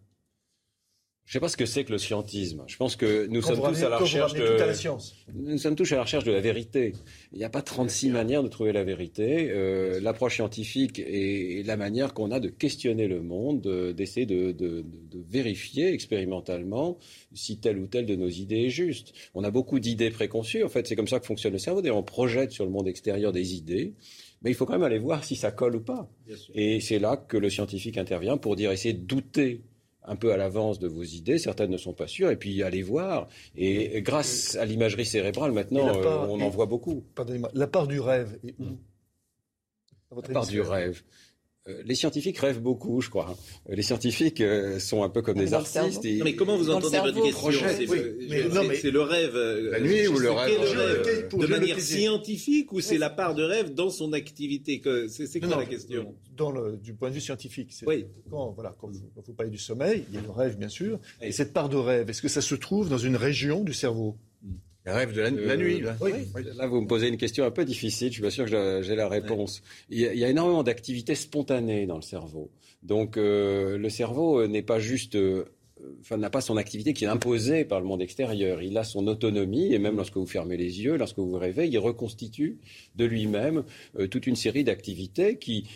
Je ne sais pas ce que c'est que le scientisme. Je pense que nous sommes tous à la recherche de. la science. Nous sommes tous à la recherche de la vérité. Il n'y a pas 36 manières de trouver la vérité. Euh, l'approche scientifique est la manière qu'on a de questionner le monde, d'essayer de, de, de, vérifier expérimentalement si telle ou telle de nos idées est juste. On a beaucoup d'idées préconçues. En fait, c'est comme ça que fonctionne le cerveau. D'ailleurs, on projette sur le monde extérieur des idées. Mais il faut quand même aller voir si ça colle ou pas. Et c'est là que le scientifique intervient pour dire essayer de douter un peu à l'avance de vos idées, certaines ne sont pas sûres, et puis allez voir. Et grâce à l'imagerie cérébrale, maintenant, euh, on en voit beaucoup. Pardonnez-moi, la part du rêve est où? À part du rêve. Euh, les scientifiques rêvent beaucoup, je crois. Euh, les scientifiques euh, sont un peu comme des artistes. mais comment vous entendez votre question C'est le, rêve la nuit ou le rêve, De manière scientifique ou c'est la part de rêve dans son activité C'est quoi la question dans le, Du point de vue scientifique. Oui. Quand, voilà, quand vous, parlez du sommeil, il y a le rêve, bien sûr. Et cette part de rêve, est-ce que ça se trouve dans une région du cerveau? Le rêve de la, nuit. Là. Oui. là, vous me posez une question un peu difficile. Je suis pas sûr que j'ai la réponse. Il, y a, il, y a, énormément d'activités spontanées dans le cerveau. Donc, euh, le cerveau euh, n'est pas juste euh, enfin, n'a pas son activité qui est imposée par le monde extérieur. Il a son autonomie et même lorsque vous fermez les yeux, lorsque vous rêvez, il reconstitue de lui-même toute une série d'activités qui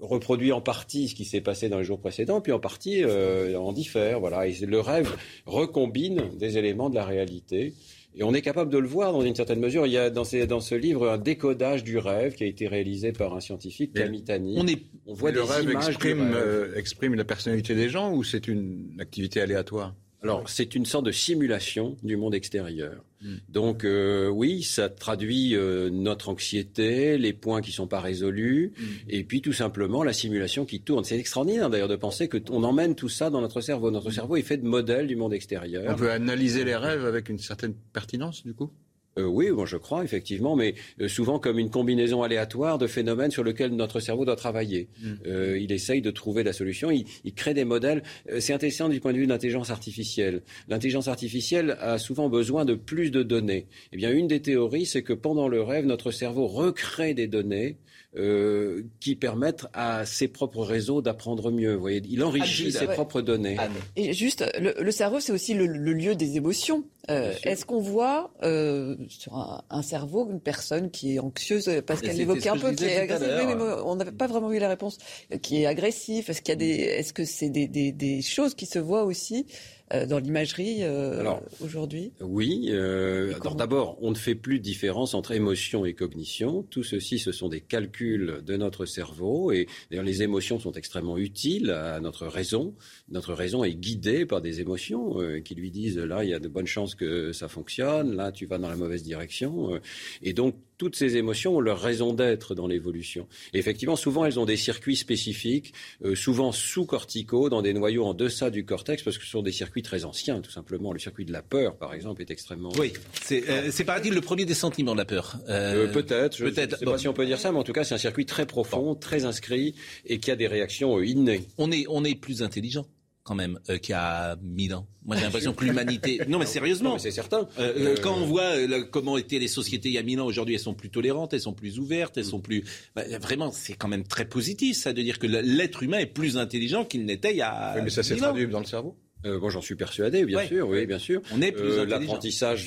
reproduit en partie ce qui s'est passé dans les jours précédents, puis en partie en diffère. Voilà. Et le rêve recombine des éléments de la réalité. Et on est capable de le voir dans une certaine mesure. Il y a dans, dans ce livre un décodage du rêve qui a été réalisé par un scientifique, Kamitani. On, est, on voit le rêve exprime, euh, exprime la personnalité des gens ou c'est une activité aléatoire? Alors, c'est une sorte de simulation du monde extérieur. Hmm. Donc, euh, oui, ça traduit euh, notre anxiété, les points qui ne sont pas résolus, hmm. et puis tout simplement la simulation qui tourne. C'est extraordinaire d'ailleurs de penser qu'on emmène tout ça dans notre cerveau. Notre hmm. cerveau est fait de modèles du monde extérieur. On peut analyser les rêves avec une certaine pertinence, du coup? Euh, oui, bon, je crois, effectivement, mais euh, souvent comme une combinaison aléatoire de phénomènes sur lesquels notre cerveau doit travailler. Mm. Euh, il essaye de trouver la solution, il, il crée des modèles. c'est intéressant du point de vue de l'intelligence artificielle. L'intelligence artificielle a souvent besoin de plus de données. Eh bien, une des théories, c'est que pendant le rêve, notre cerveau recrée des données euh, qui permettent à ses propres réseaux d'apprendre mieux. Vous voyez, il enrichit ses propres données. Et juste, le, cerveau, c'est aussi le, lieu des émotions. Euh, est-ce qu'on voit euh, sur un, cerveau une personne qui est anxieuse, parce qu'elle évoquait un peu, qui est agressive, mais on n'avait pas vraiment eu la réponse, qui est agressif Est-ce qu'il y a des, est-ce que c'est des, des, des, choses qui se voient aussi euh, dans l'imagerie euh, aujourd'hui Oui. Euh, d'abord, on ne fait plus de différence entre émotion et cognition. Tout ceci, ce sont des calculs de notre cerveau. Et d'ailleurs, les émotions sont extrêmement utiles à notre raison. Notre raison est guidée par des émotions qui lui disent là, il y a de bonnes chances que ça fonctionne. Là, tu vas dans la mauvaise direction. et donc, toutes ces émotions ont leur raison d'être dans l'évolution. effectivement, souvent, elles ont des circuits spécifiques, euh, souvent sous-corticaux, dans des noyaux en deçà du cortex, parce que ce sont des circuits très anciens, tout simplement. Le circuit de la peur, par exemple, est extrêmement... Oui, c'est euh, paraît-il le premier des sentiments de la peur. Euh, peut-être, je ne sais pas si on peut dire ça, mais en tout cas, c'est un circuit très profond, très inscrit, et qui a des réactions innées. On est, on est plus intelligent quand même euh, qui a mille ans. Moi, j'ai l'impression que l'humanité. (laughs) Non, mais sérieusement, c'est certain. Euh, euh, quand on voit comment étaient les sociétés il y a mille ans, aujourd'hui, elles sont plus tolérantes, elles sont plus ouvertes, elles sont plus. Bah, vraiment, c'est quand même très positif, ça, de dire que l'être humain est plus intelligent qu'il n'était il y a. Oui, mais ça s'est traduit dans le cerveau. Euh, bon, j'en suis persuadé, bien sûr, oui, bien sûr. On est plus euh, L'apprentissage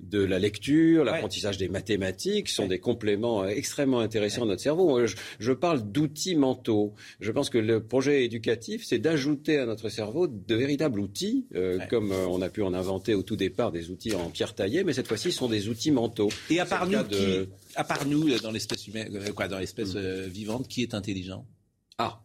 de la lecture, l'apprentissage des mathématiques sont des compléments euh, extrêmement intéressants à notre cerveau. Je, je parle d'outils mentaux. Je pense que le projet éducatif, c'est d'ajouter à notre cerveau de véritables outils, euh, comme euh, on a pu en inventer au tout départ des outils en pierre taillée, mais cette fois-ci, ce sont des outils mentaux. Et à part nous, qui, à part nous, dans l'espèce humaine, quoi, dans l'espèce mm. vivante, qui est intelligent? Ah.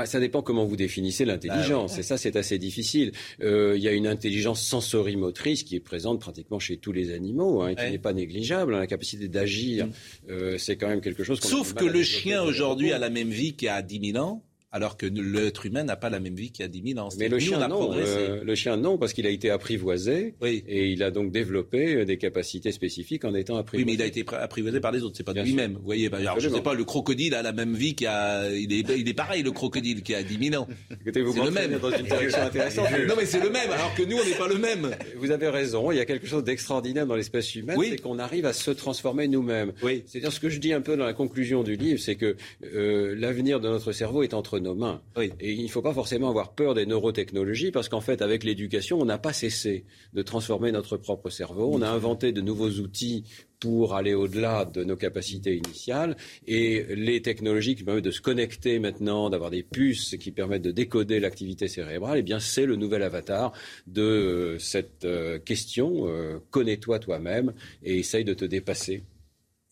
Ah, ça dépend comment vous définissez l'intelligence. Bah et ça, c'est assez difficile. Euh, il y a une intelligence sensorimotrice qui est présente pratiquement chez tous les animaux, hein, qui n'est pas négligeable. Hein, la capacité d'agir, mm. euh, c'est quand même quelque chose. Sauf que le chien aujourd'hui a la même vie qu'il y a 10 000 ans alors que l'être humain n'a pas la même vie qu'il y a 10 000 ans. Mais le chien, non, euh, le chien, non, parce qu'il a été apprivoisé et il a donc développé euh, des capacités spécifiques en étant apprivoisé. Oui, mais il a été apprivoisé par les autres, c'est pas de lui-même. Vous voyez, bah, alors, je ne sais pas, le crocodile a la même vie qu'il a. Il est, il est pareil, le crocodile qui a 10 000 ans. C'est le même. Dans une intéressante. (laughs) non, mais c'est le même, alors que nous, on n'est pas le même. Vous avez raison, il y a quelque chose d'extraordinaire dans l'espèce humaine, c'est qu'on arrive à se transformer nous-mêmes. Oui. C'est-à-dire ce que je dis un peu dans la conclusion du livre, c'est que euh, l'avenir de notre cerveau est entre nos mains. Oui. Et il ne faut pas forcément avoir peur des neurotechnologies parce qu'en fait, avec l'éducation, on n'a pas cessé de transformer notre propre cerveau. On a inventé de nouveaux outils pour aller au-delà de nos capacités initiales. Et les technologies qui permettent de se connecter maintenant, d'avoir des puces qui permettent de décoder l'activité cérébrale, eh bien, c'est le nouvel avatar de euh, cette euh, question. Euh, connais-toi toi-même et essaye de te dépasser.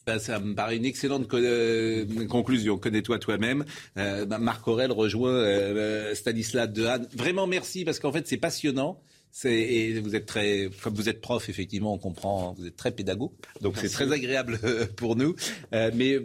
Ben, ça me paraît une excellente euh, conclusion. Connais-toi toi-même. Euh, ben, Marc Aurel rejoint euh, Stanislas Dehaene. Vraiment merci parce qu'en fait c'est passionnant. Et vous êtes très, comme vous êtes prof, effectivement, on comprend, vous êtes très pédago, donc c'est très agréable pour nous. mais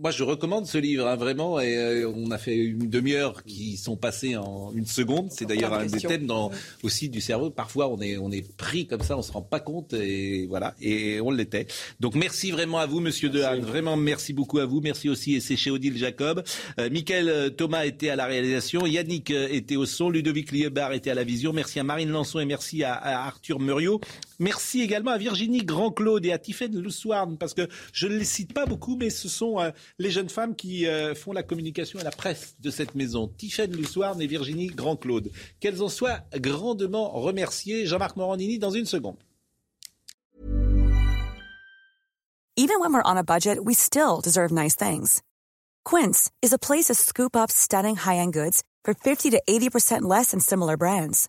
moi, je recommande ce livre, hein, vraiment. Et euh, on a fait une demi-heure qui sont passées en une seconde. C'est d'ailleurs un des thèmes dans, aussi du cerveau. Parfois, on est, on est pris comme ça, on se rend pas compte. Et voilà. Et on l'était. Donc, merci vraiment à vous, monsieur Dehaene. Vraiment, merci beaucoup à vous. Merci aussi, et c'est chez Odile Jacob. Euh, Michael euh, Thomas était à la réalisation. Yannick euh, était au son. Ludovic Liebar était à la vision. Merci à Marine Lançon et merci à, à Arthur Muriot. Merci également à Virginie Grand-Claude et à Tiffaine Luswarn, parce que je ne les cite pas beaucoup, mais ce sont euh, les jeunes femmes qui euh, font la communication et la presse de cette maison. Tiffaine Luswarn et Virginie Grand-Claude. Qu'elles en soient grandement remerciées. Jean-Marc Morandini dans une seconde. Even when we're on a budget, we still deserve nice things. Quince is a place to scoop up stunning high-end goods for 50 to 80% less than similar brands.